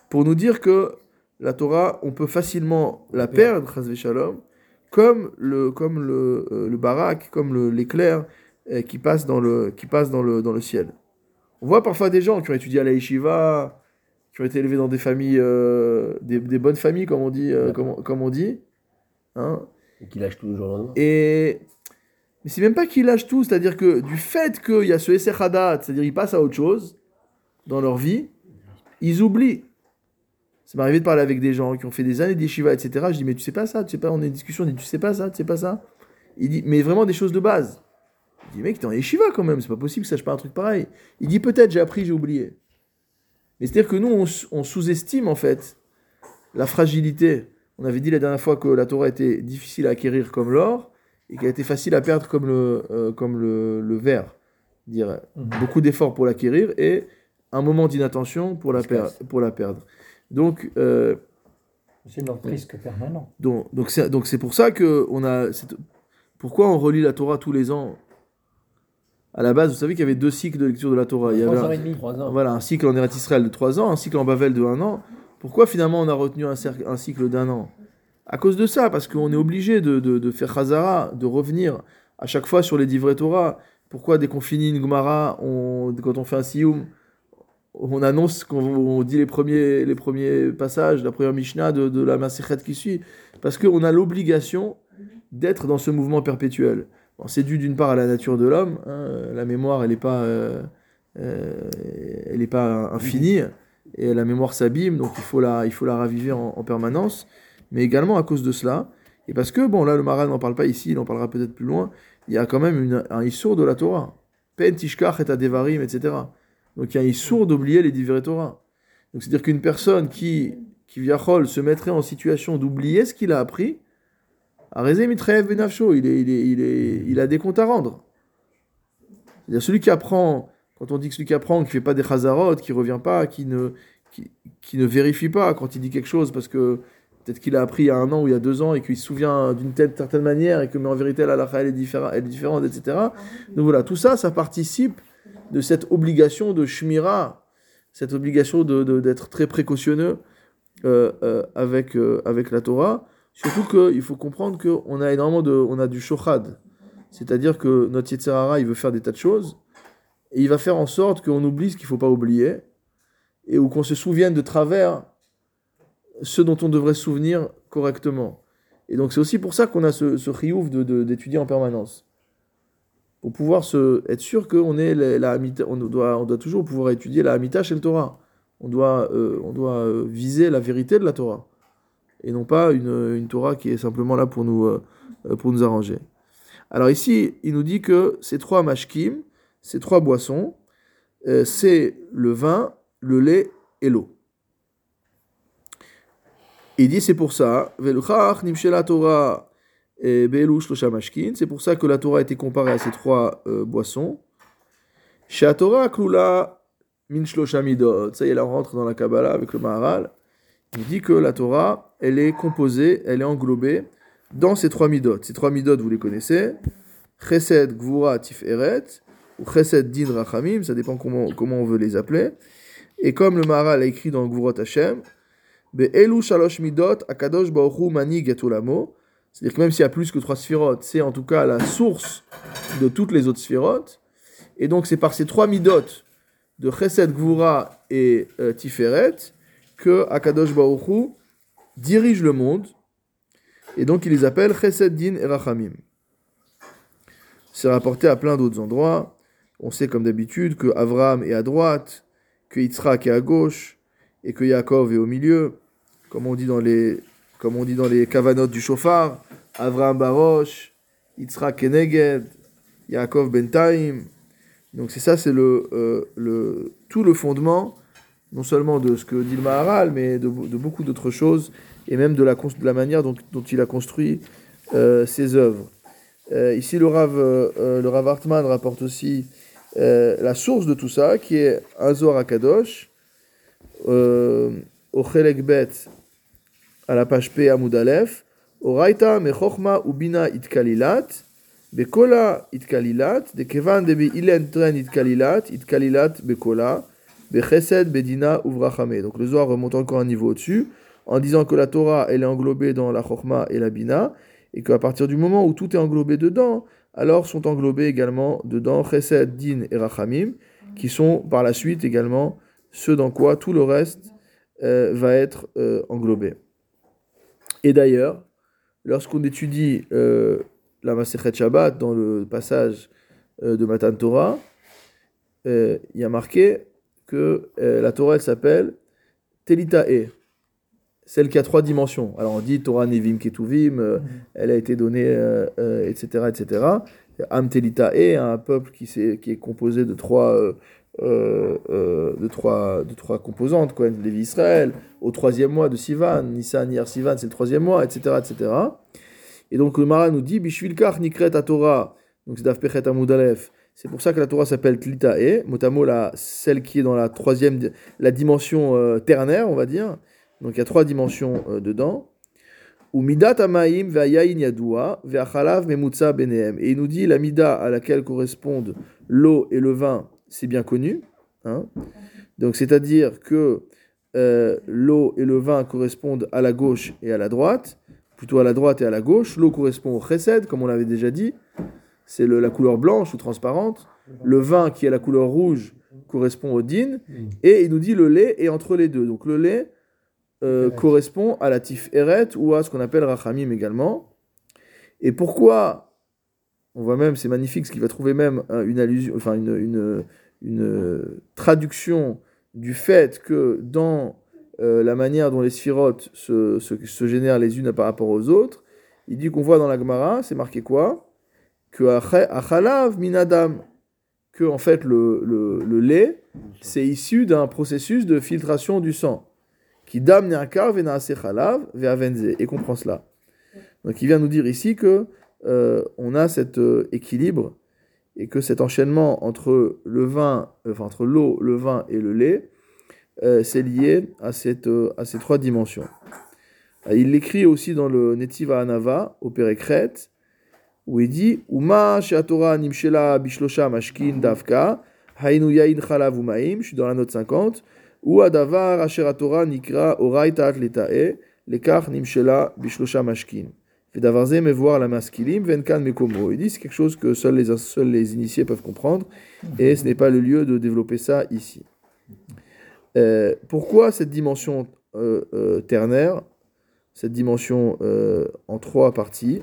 pour nous dire que la Torah, on peut facilement la perdre, chas v'shalom, comme le, comme le, euh, le barak, comme l'éclair euh, qui passe, dans le, qui passe dans, le, dans le ciel. On voit parfois des gens qui ont étudié à la yeshiva, qui ont été élevés dans des familles, euh, des, des bonnes familles, comme on dit, comme, comme on dit, hein, Et qui lâche tout le jour au lendemain. et mais c'est même pas qu'ils lâchent tout, c'est-à-dire que du fait qu'il y a ce Esser Hadat, c'est-à-dire ils passent à autre chose dans leur vie, ils oublient. Ça m'est arrivé de parler avec des gens qui ont fait des années d'Yeshiva, etc. Je dis, mais tu sais pas ça, tu sais pas, on a une discussion, on dit, tu sais pas ça, tu sais pas ça. Il dit, mais vraiment des choses de base. Je dis, mec, t'es en Yeshiva quand même, c'est pas possible que tu saches pas un truc pareil. Il dit, peut-être, j'ai appris, j'ai oublié. Mais c'est-à-dire que nous, on, sous-estime en fait la fragilité On avait dit la dernière fois que la Torah était difficile à acquérir comme l'or et qu'elle était facile à perdre comme le, euh, comme le, le verre. Dire Mhm. beaucoup d'efforts pour l'acquérir et un moment d'inattention pour la, per- pour la perdre. Donc, euh, C'est notre risque permanent. donc, donc c'est donc c'est pour ça que on a. Pourquoi on relit la Torah tous les ans? À la base, vous savez qu'il y avait deux cycles de lecture de la Torah. Il y avait Trois un- ans et demi. Trois ans. voilà, un cycle en Eretz Israël de 3 ans, un cycle en Bavel de 1 an. Pourquoi finalement on a retenu un, cercle- un cycle d'un an? À cause de ça, parce qu'on est obligé de, de, de faire Chazara, de revenir à chaque fois sur les divrei Torah. Pourquoi dès qu'on finit une Gemara, on, quand on fait un Siyum, on annonce qu'on on dit les premiers, les premiers passages, la première Mishnah de, de la Masechet qui suit Parce qu'on a l'obligation d'être dans ce mouvement perpétuel. C'est dû d'une part à la nature de l'homme, hein, la mémoire elle n'est pas... euh, euh, pas infinie et la mémoire s'abîme, donc il faut la, il faut la raviver en, en permanence, mais également à cause de cela, et parce que, bon, là, le Maral n'en parle pas ici, il en parlera peut-être plus loin, il y a quand même un issour de la Torah. Pen tishkach et adevarim, etc. Donc il y issour d'oublier les divers Torah. Donc c'est-à-dire qu'une personne qui, qui viachol, se mettrait en situation d'oublier ce qu'il a appris, Arezé mitreev benafsho, il, est, il, est, il, est, il a des comptes à rendre. C'est-à-dire celui qui apprend, quand on dit que celui qui apprend, qui fait pas des chazarot, qui revient pas, qui ne, qui, qui ne vérifie pas quand il dit quelque chose, parce que peut-être qu'il a appris il y a un an ou il y a deux ans et qu'il se souvient d'une telle certaine manière et que mais en vérité la elle est, différente, elle est différente, etc. Donc voilà, tout ça, ça participe de cette obligation de shmira, cette obligation de, de- d'être très précautionneux euh, euh, avec, euh, avec la Torah. Surtout qu'il faut comprendre qu'on a énormément de, on a du shochad. C'est-à-dire que notre Yetzirara, il veut faire des tas de choses, et il va faire en sorte qu'on oublie ce qu'il ne faut pas oublier, et ou qu'on se souvienne de travers ce dont on devrait se souvenir correctement. Et donc c'est aussi pour ça qu'on a ce, ce d'étudier en permanence. Pour pouvoir se, être sûr qu'on est la, la on doit, toujours pouvoir étudier la Hamita chez le Torah. On doit, euh, euh, viser la vérité de la Torah. Et non pas une, Torah qui est simplement là pour nous, euh, pour nous arranger. Alors ici, il nous dit que ces trois mashkim, ces trois boissons, c'est le vin, le lait et l'eau. Il dit c'est pour ça, Torah et c'est pour ça que la Torah a été comparée à ces trois euh, boissons. Chez Torah klula min ça y est, là on rentre dans la Kabbalah avec le Maharal. Il dit que la Torah, elle est composée, elle est englobée dans ces trois midot. Ces trois midot, vous les connaissez. Chesed, Gvura, Tiferet, ou Chesed, Din, Rachamim, ça dépend comment, comment on veut les appeler. Et comme le Maharal a écrit dans Gvurot Hashem, Be'elu shalosh midot, akadosh baruchu manig et olamo. C'est-à-dire que même s'il y a plus que trois sphirotes, c'est en tout cas la source de toutes les autres sphirotes. Et donc c'est par ces trois midot de Chesed, Gvura et euh, Tiferet que Akadosh Baruchu dirige le monde. Et donc il les appelle Chesed, Din et Rachamim. C'est rapporté à plein d'autres endroits. On sait comme d'habitude que Avram est à droite, que Yitzhak est à gauche, et que Yaakov est au milieu. Comme on dit dans les, comme on dit dans les kavanotes du chauffard, Avram Barosh, Yitzhak Keneged, Yaakov Bentaim. Donc c'est ça, c'est le, euh, le, tout le fondement, non seulement de ce que dit le Maharal, mais de, de beaucoup d'autres choses, et même de la, de la manière dont, dont il a construit euh, ses œuvres. Euh, ici, le Rav, le Hartman rapporte aussi la source de tout ça, qui est Zohar Akadosh, au Chelek Bet, à la page P, Amoud Aleph, Oraita ubina itkalilat, bekola itkalilat, de kevan de ilen tren itkalilat, itkalilat bekola, bechesed bedina uvrachame. Donc le Zohar remonte encore un niveau au-dessus, en disant que la Torah, elle est englobée dans la chokma et la bina, et qu'à partir du moment où tout est englobé dedans, alors sont englobés également dedans chesed, din et rachamim, qui sont par la suite également ceux dans quoi tout le reste euh, va être euh, englobé. Et d'ailleurs, lorsqu'on étudie euh, la Masechet Shabbat dans le passage euh, de Matan Torah, euh, il y a marqué que la Torah elle s'appelle Telitae, celle qui a trois dimensions. Alors on dit Torah Nevim Ketuvim, euh, elle a été donnée, etc., etc. Am Telitae, un peuple qui est composé de trois, euh, euh, de, trois, de trois composantes, quoi, Lévi Israël, au troisième mois de Sivan, Nissan, Yer Sivan, c'est le troisième mois, etc., etc. Et donc le Mara nous dit, Bishvilkar Nikret Torah, donc c'est Dafpechet Amoudalef, c'est pour ça que la Torah s'appelle Tlitae, motamo celle qui est dans la troisième, la dimension euh, ternaire, on va dire. Donc il y a trois dimensions dedans. Ou amaim ve'achalav memutza benehem. Et il nous dit la mida à laquelle correspondent l'eau et le vin, c'est bien connu. hein. Donc c'est-à-dire que euh, l'eau et le vin correspondent à la gauche et à la droite, plutôt à la droite et à la gauche. L'eau correspond au chesed, comme on l'avait déjà dit, c'est la couleur blanche ou transparente. Le vin qui est la couleur rouge correspond au din. Et il nous dit le lait est entre les deux. Donc le lait euh, correspond à la tiferet ou à ce qu'on appelle rachamim également. Et pourquoi On voit même, c'est magnifique, ce qu'il va trouver même hein, une allusion, enfin une, une, une, euh, traduction du fait que dans euh, la manière dont les sphirotes se, se, génèrent les unes par rapport aux autres, il dit qu'on voit dans la Gemara, c'est marqué quoi? Que acha- achalav minadam, que en fait le, le, le lait, c'est issu d'un processus de filtration du sang. Qui dam. Et comprend cela. Donc il vient nous dire ici que euh, on a cet euh, équilibre et que cet enchaînement entre le vin, euh, enfin entre l'eau, le vin et le lait, euh, c'est lié à, cette, euh, à ces trois dimensions. Il l'écrit aussi dans le Netiva Anava, au Pérécret, où il dit Uma she'atora nimshela bishlosha mashkin davka, hainu yain chalav umaim, je suis dans la note 50, ou adavar asher atora nikra oraita atletae, lekar nimshela bishlosha mashkin. Vedavarze me voir la maskilim, venkan mekomo. Il dit c'est quelque chose que seuls les, seuls les initiés peuvent comprendre, et ce n'est pas le lieu de développer ça ici. Euh, pourquoi cette dimension euh, euh, ternaire, cette dimension en trois parties?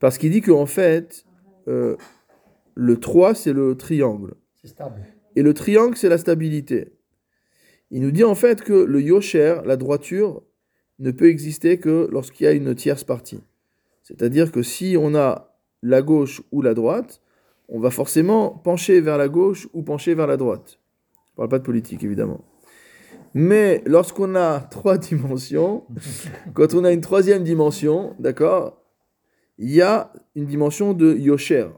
Parce qu'il dit qu'en fait, le 3, c'est le triangle. Stable. Et le triangle, c'est la stabilité. Il nous dit en fait que le yosher, la droiture, ne peut exister que lorsqu'il y a une tierce partie. C'est-à-dire que si on a la gauche ou la droite, on va forcément pencher vers la gauche ou pencher vers la droite. Je parle pas de politique, évidemment. Mais lorsqu'on a trois dimensions, quand on a une troisième dimension, d'accord, il y a une dimension de yosher,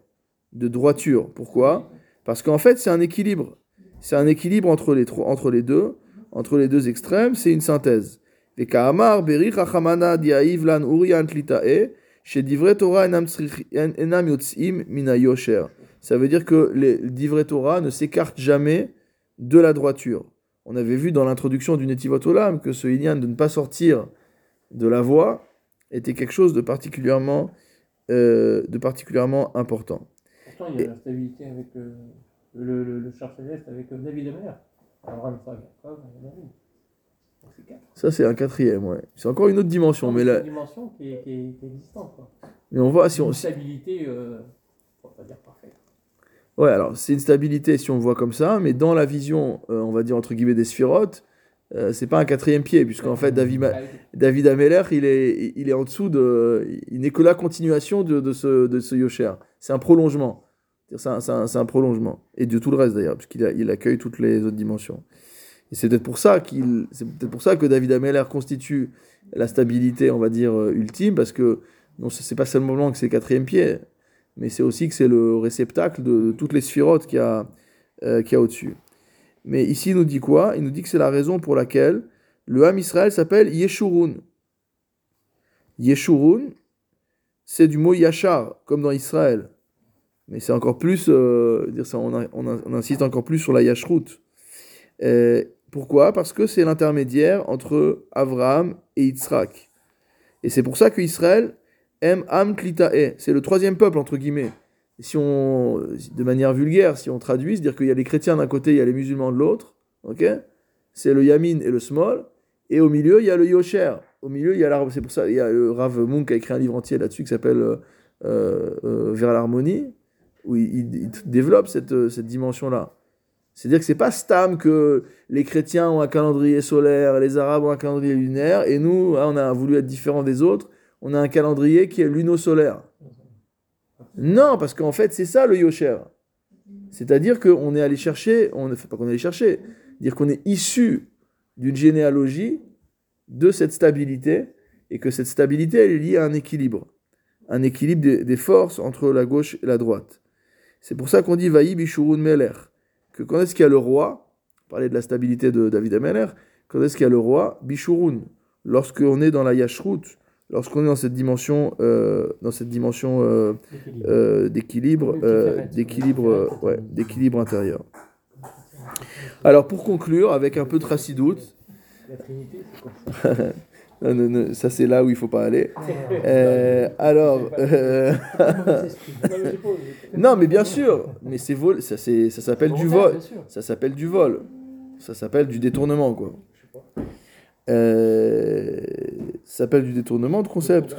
de droiture. Pourquoi? Parce qu'en fait, c'est un équilibre. C'est un équilibre entre les, trois, entre les deux, entre les deux extrêmes, c'est une synthèse. Et Beri, Chachamana, Diaïv, Lan, Urian, Tlitae, chez Divrei Torah, Enam Yotzim, Mina Yosher. Ça veut dire que les Divrei Torah ne s'écartent jamais de la droiture. On avait vu dans l'introduction du Netivot Olam que ce Inyan de ne pas sortir de la voie était quelque chose de particulièrement, euh, de particulièrement important. Pourtant, il y a la stabilité avec euh, le, le, le char céleste, avec euh, David Amer. Abraham, Jacob, David. Ça, c'est un quatrième, ouais. C'est encore une autre dimension, mais, C'est là, une dimension qui est, qui est, qui est existante. Quoi. mais on voit si on, Une stabilité, euh, on va pas dire parfaite. Ouais, alors c'est une stabilité si on voit comme ça, mais dans la vision, euh, on va dire entre guillemets des sphirotes, euh, c'est pas un quatrième pied, puisqu'en fait David, Ma- David Ameller, il est, il est en dessous de, il n'est que la continuation de, de ce, de ce Yosher. C'est un prolongement. C'est un, prolongement et de tout le reste d'ailleurs, puisqu'il il accueille toutes les autres dimensions. Et c'est peut-être pour ça qu'il, c'est peut-être pour ça que David Ameller constitue la stabilité, on va dire euh, ultime, parce que non, c'est pas seulement que c'est le quatrième pied, mais c'est aussi que c'est le réceptacle de, toutes les sphirotes qu'il y a, euh, a au-dessus. Mais ici, il nous dit quoi? Il nous dit que c'est la raison pour laquelle le Ham Israël s'appelle Yeshurun. Yeshurun, c'est du mot Yachar, comme dans Israël. Mais c'est encore plus, euh, dire ça, on insiste encore plus sur la Yashrut. Euh, pourquoi? Parce que c'est l'intermédiaire entre Abraham et Yitzhak. Et c'est pour ça que Israël aime Am Klitae. C'est le troisième peuple, entre guillemets. Et si on, de manière vulgaire, si on traduit, c'est-à-dire qu'il y a les chrétiens d'un côté, il y a les musulmans de l'autre, ok? C'est le Yamin et le Small, et au milieu, il y a le Yosher. Au milieu, il y a la, c'est pour ça, il y a le Rav Munk qui a écrit un livre entier là-dessus qui s'appelle euh, euh, Vers l'harmonie, où il, il- développe cette, euh, cette dimension-là. C'est-à-dire que c'est pas Stam que les chrétiens ont un calendrier solaire, les arabes ont un calendrier lunaire, et nous, hein, on a voulu être différents des autres, on a un calendrier qui est luno-solaire. Non, parce qu'en fait, c'est ça le Yosher. C'est-à-dire qu'on est allé chercher, on ne fait pas qu'on est allé chercher, dire qu'on est issu d'une généalogie de cette stabilité et que cette stabilité elle est liée à un équilibre, un équilibre des, des forces entre la gauche et la droite. C'est pour ça qu'on dit Vaï Bishurun Meler, que quand est-ce qu'il y a le roi, parler de la stabilité de David Ameler, quand est-ce qu'il y a le roi Bishurun, lorsqu'on est dans la Yashrut, lorsqu'on est dans cette dimension, euh, dans cette dimension euh, euh, d'équilibre, euh, d'équilibre, ouais, d'équilibre intérieur. Alors pour conclure, avec un peu de racidoute, La Trinité, c'est quoi? non, non, non, ça c'est là où il faut pas aller. Euh, alors, euh, non, mais bien sûr, mais c'est vol, ça, c'est, ça s'appelle du vol, ça s'appelle du vol, ça s'appelle du détournement quoi. Euh, ça s'appelle du détournement de concept.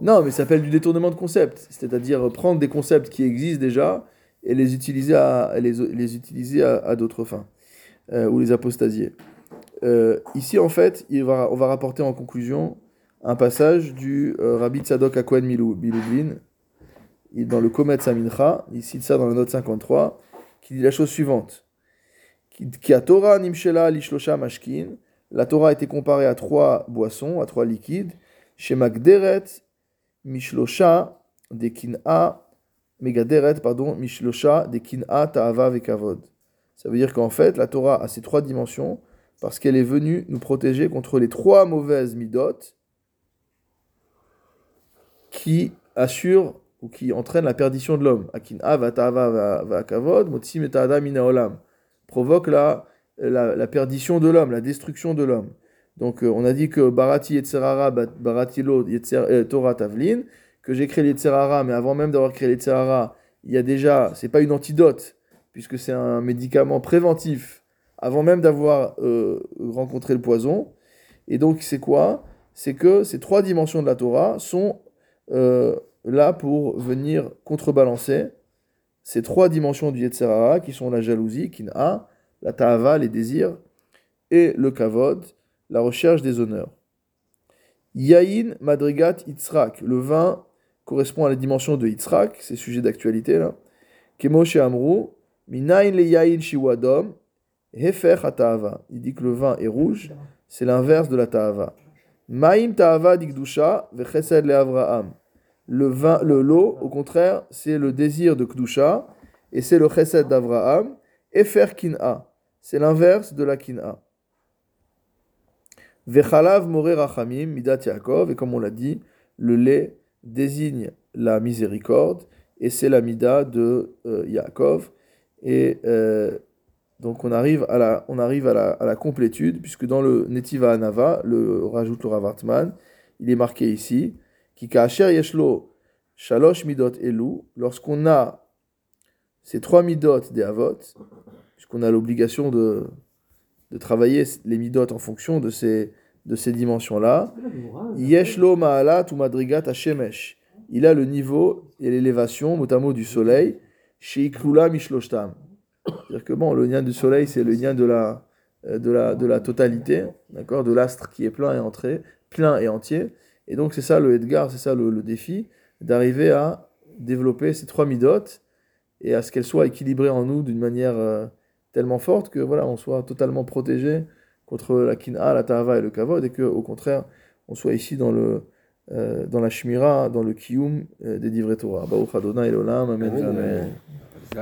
Non, mais ça s'appelle du détournement de concept, c'est-à-dire prendre des concepts qui existent déjà et les utiliser à, les, les utiliser à, à d'autres fins, euh, ou les apostasier. Euh, ici, en fait, on va rapporter en conclusion un passage du euh, Rabbi Tzadok Akwen il- dans le Komet Samincha, il cite ça dans la note 53, qui dit la chose suivante. Qui Torah nimshela mashkin, la Torah a été comparée à trois boissons, à trois liquides, chez Magderet, Mishlosha, de Kin'a, Megaderet, pardon, Mishlosha, de Kin'a, Ta'ava et Kavod. Ça veut dire qu'en fait, la Torah a ces trois dimensions parce qu'elle est venue nous protéger contre les trois mauvaises midotes qui assurent ou qui entraînent la perdition de l'homme. Provoque la, la, perdition de l'homme, la destruction de l'homme. Donc euh, on a dit que Barati Yetzerara, Barati Lo, Yetzer- euh, Torah Tavlin, que j'ai créé l'Yetzerara, mais avant même d'avoir créé l'Yetzerara, il y a déjà, c'est pas une antidote, puisque c'est un médicament préventif, avant même d'avoir euh, rencontré le poison. Et donc c'est quoi? C'est que ces trois dimensions de la Torah sont euh, là pour venir contrebalancer ces trois dimensions du Yetzerara, qui sont la jalousie, Kin'a, la Ta'ava, les désirs, et le Kavod, la recherche des honneurs. Yaïn Madrigat Yitzhak, le vin correspond à la dimension de Yitzhak, c'est sujet d'actualité là. Kemoshe Amrou, Minayin le Yaïn Shiwadom, Hefer HaTa'ava. Il dit que le vin est rouge, c'est l'inverse de la Ta'ava. Maïm Ta'ava Dikdusha, Vechesed le Avraham. Le vin, le l'eau, au contraire, c'est le désir de Kdusha, et c'est le Chesed d'Avraham. Efer Kin'a, c'est l'inverse de la Kin'a. Vechalav more rachamim midat Yaakov, et comme on l'a dit, le lait désigne la miséricorde, et c'est la mida de euh, Yaakov. Et euh, donc on arrive à la, on arrive à la, à la complétude, puisque dans le Netiva Anava, le rajoute le Ravartman, il est marqué ici, qui ka'asher yeshlo shalosh midot elu, lorsqu'on a ces trois midot des avot, puisqu'on a l'obligation de, de travailler les midot en fonction de ces, de ces dimensions-là, Yeshlo Ma'alat ou Madrigat Hashemesh. Il a le niveau et l'élévation, motamo du soleil, chez Mishloshtam. C'est-à-dire que bon, le lien du soleil, c'est le lien de la, euh, de la, de la totalité, d'accord, de l'astre qui est plein et entré, plein et entier. Et donc c'est ça le Edgar, c'est ça le, le défi, d'arriver à développer ces trois midotes et à ce qu'elles soient équilibrées en nous d'une manière euh, tellement forte que voilà, on soit totalement protégé contre la kina, la ta'ava et le kavod, et que au contraire, on soit ici dans le euh, dans la shmira, dans le kiyum euh, des divrei Torah. Baruch Adonai Elolam, amen. amen.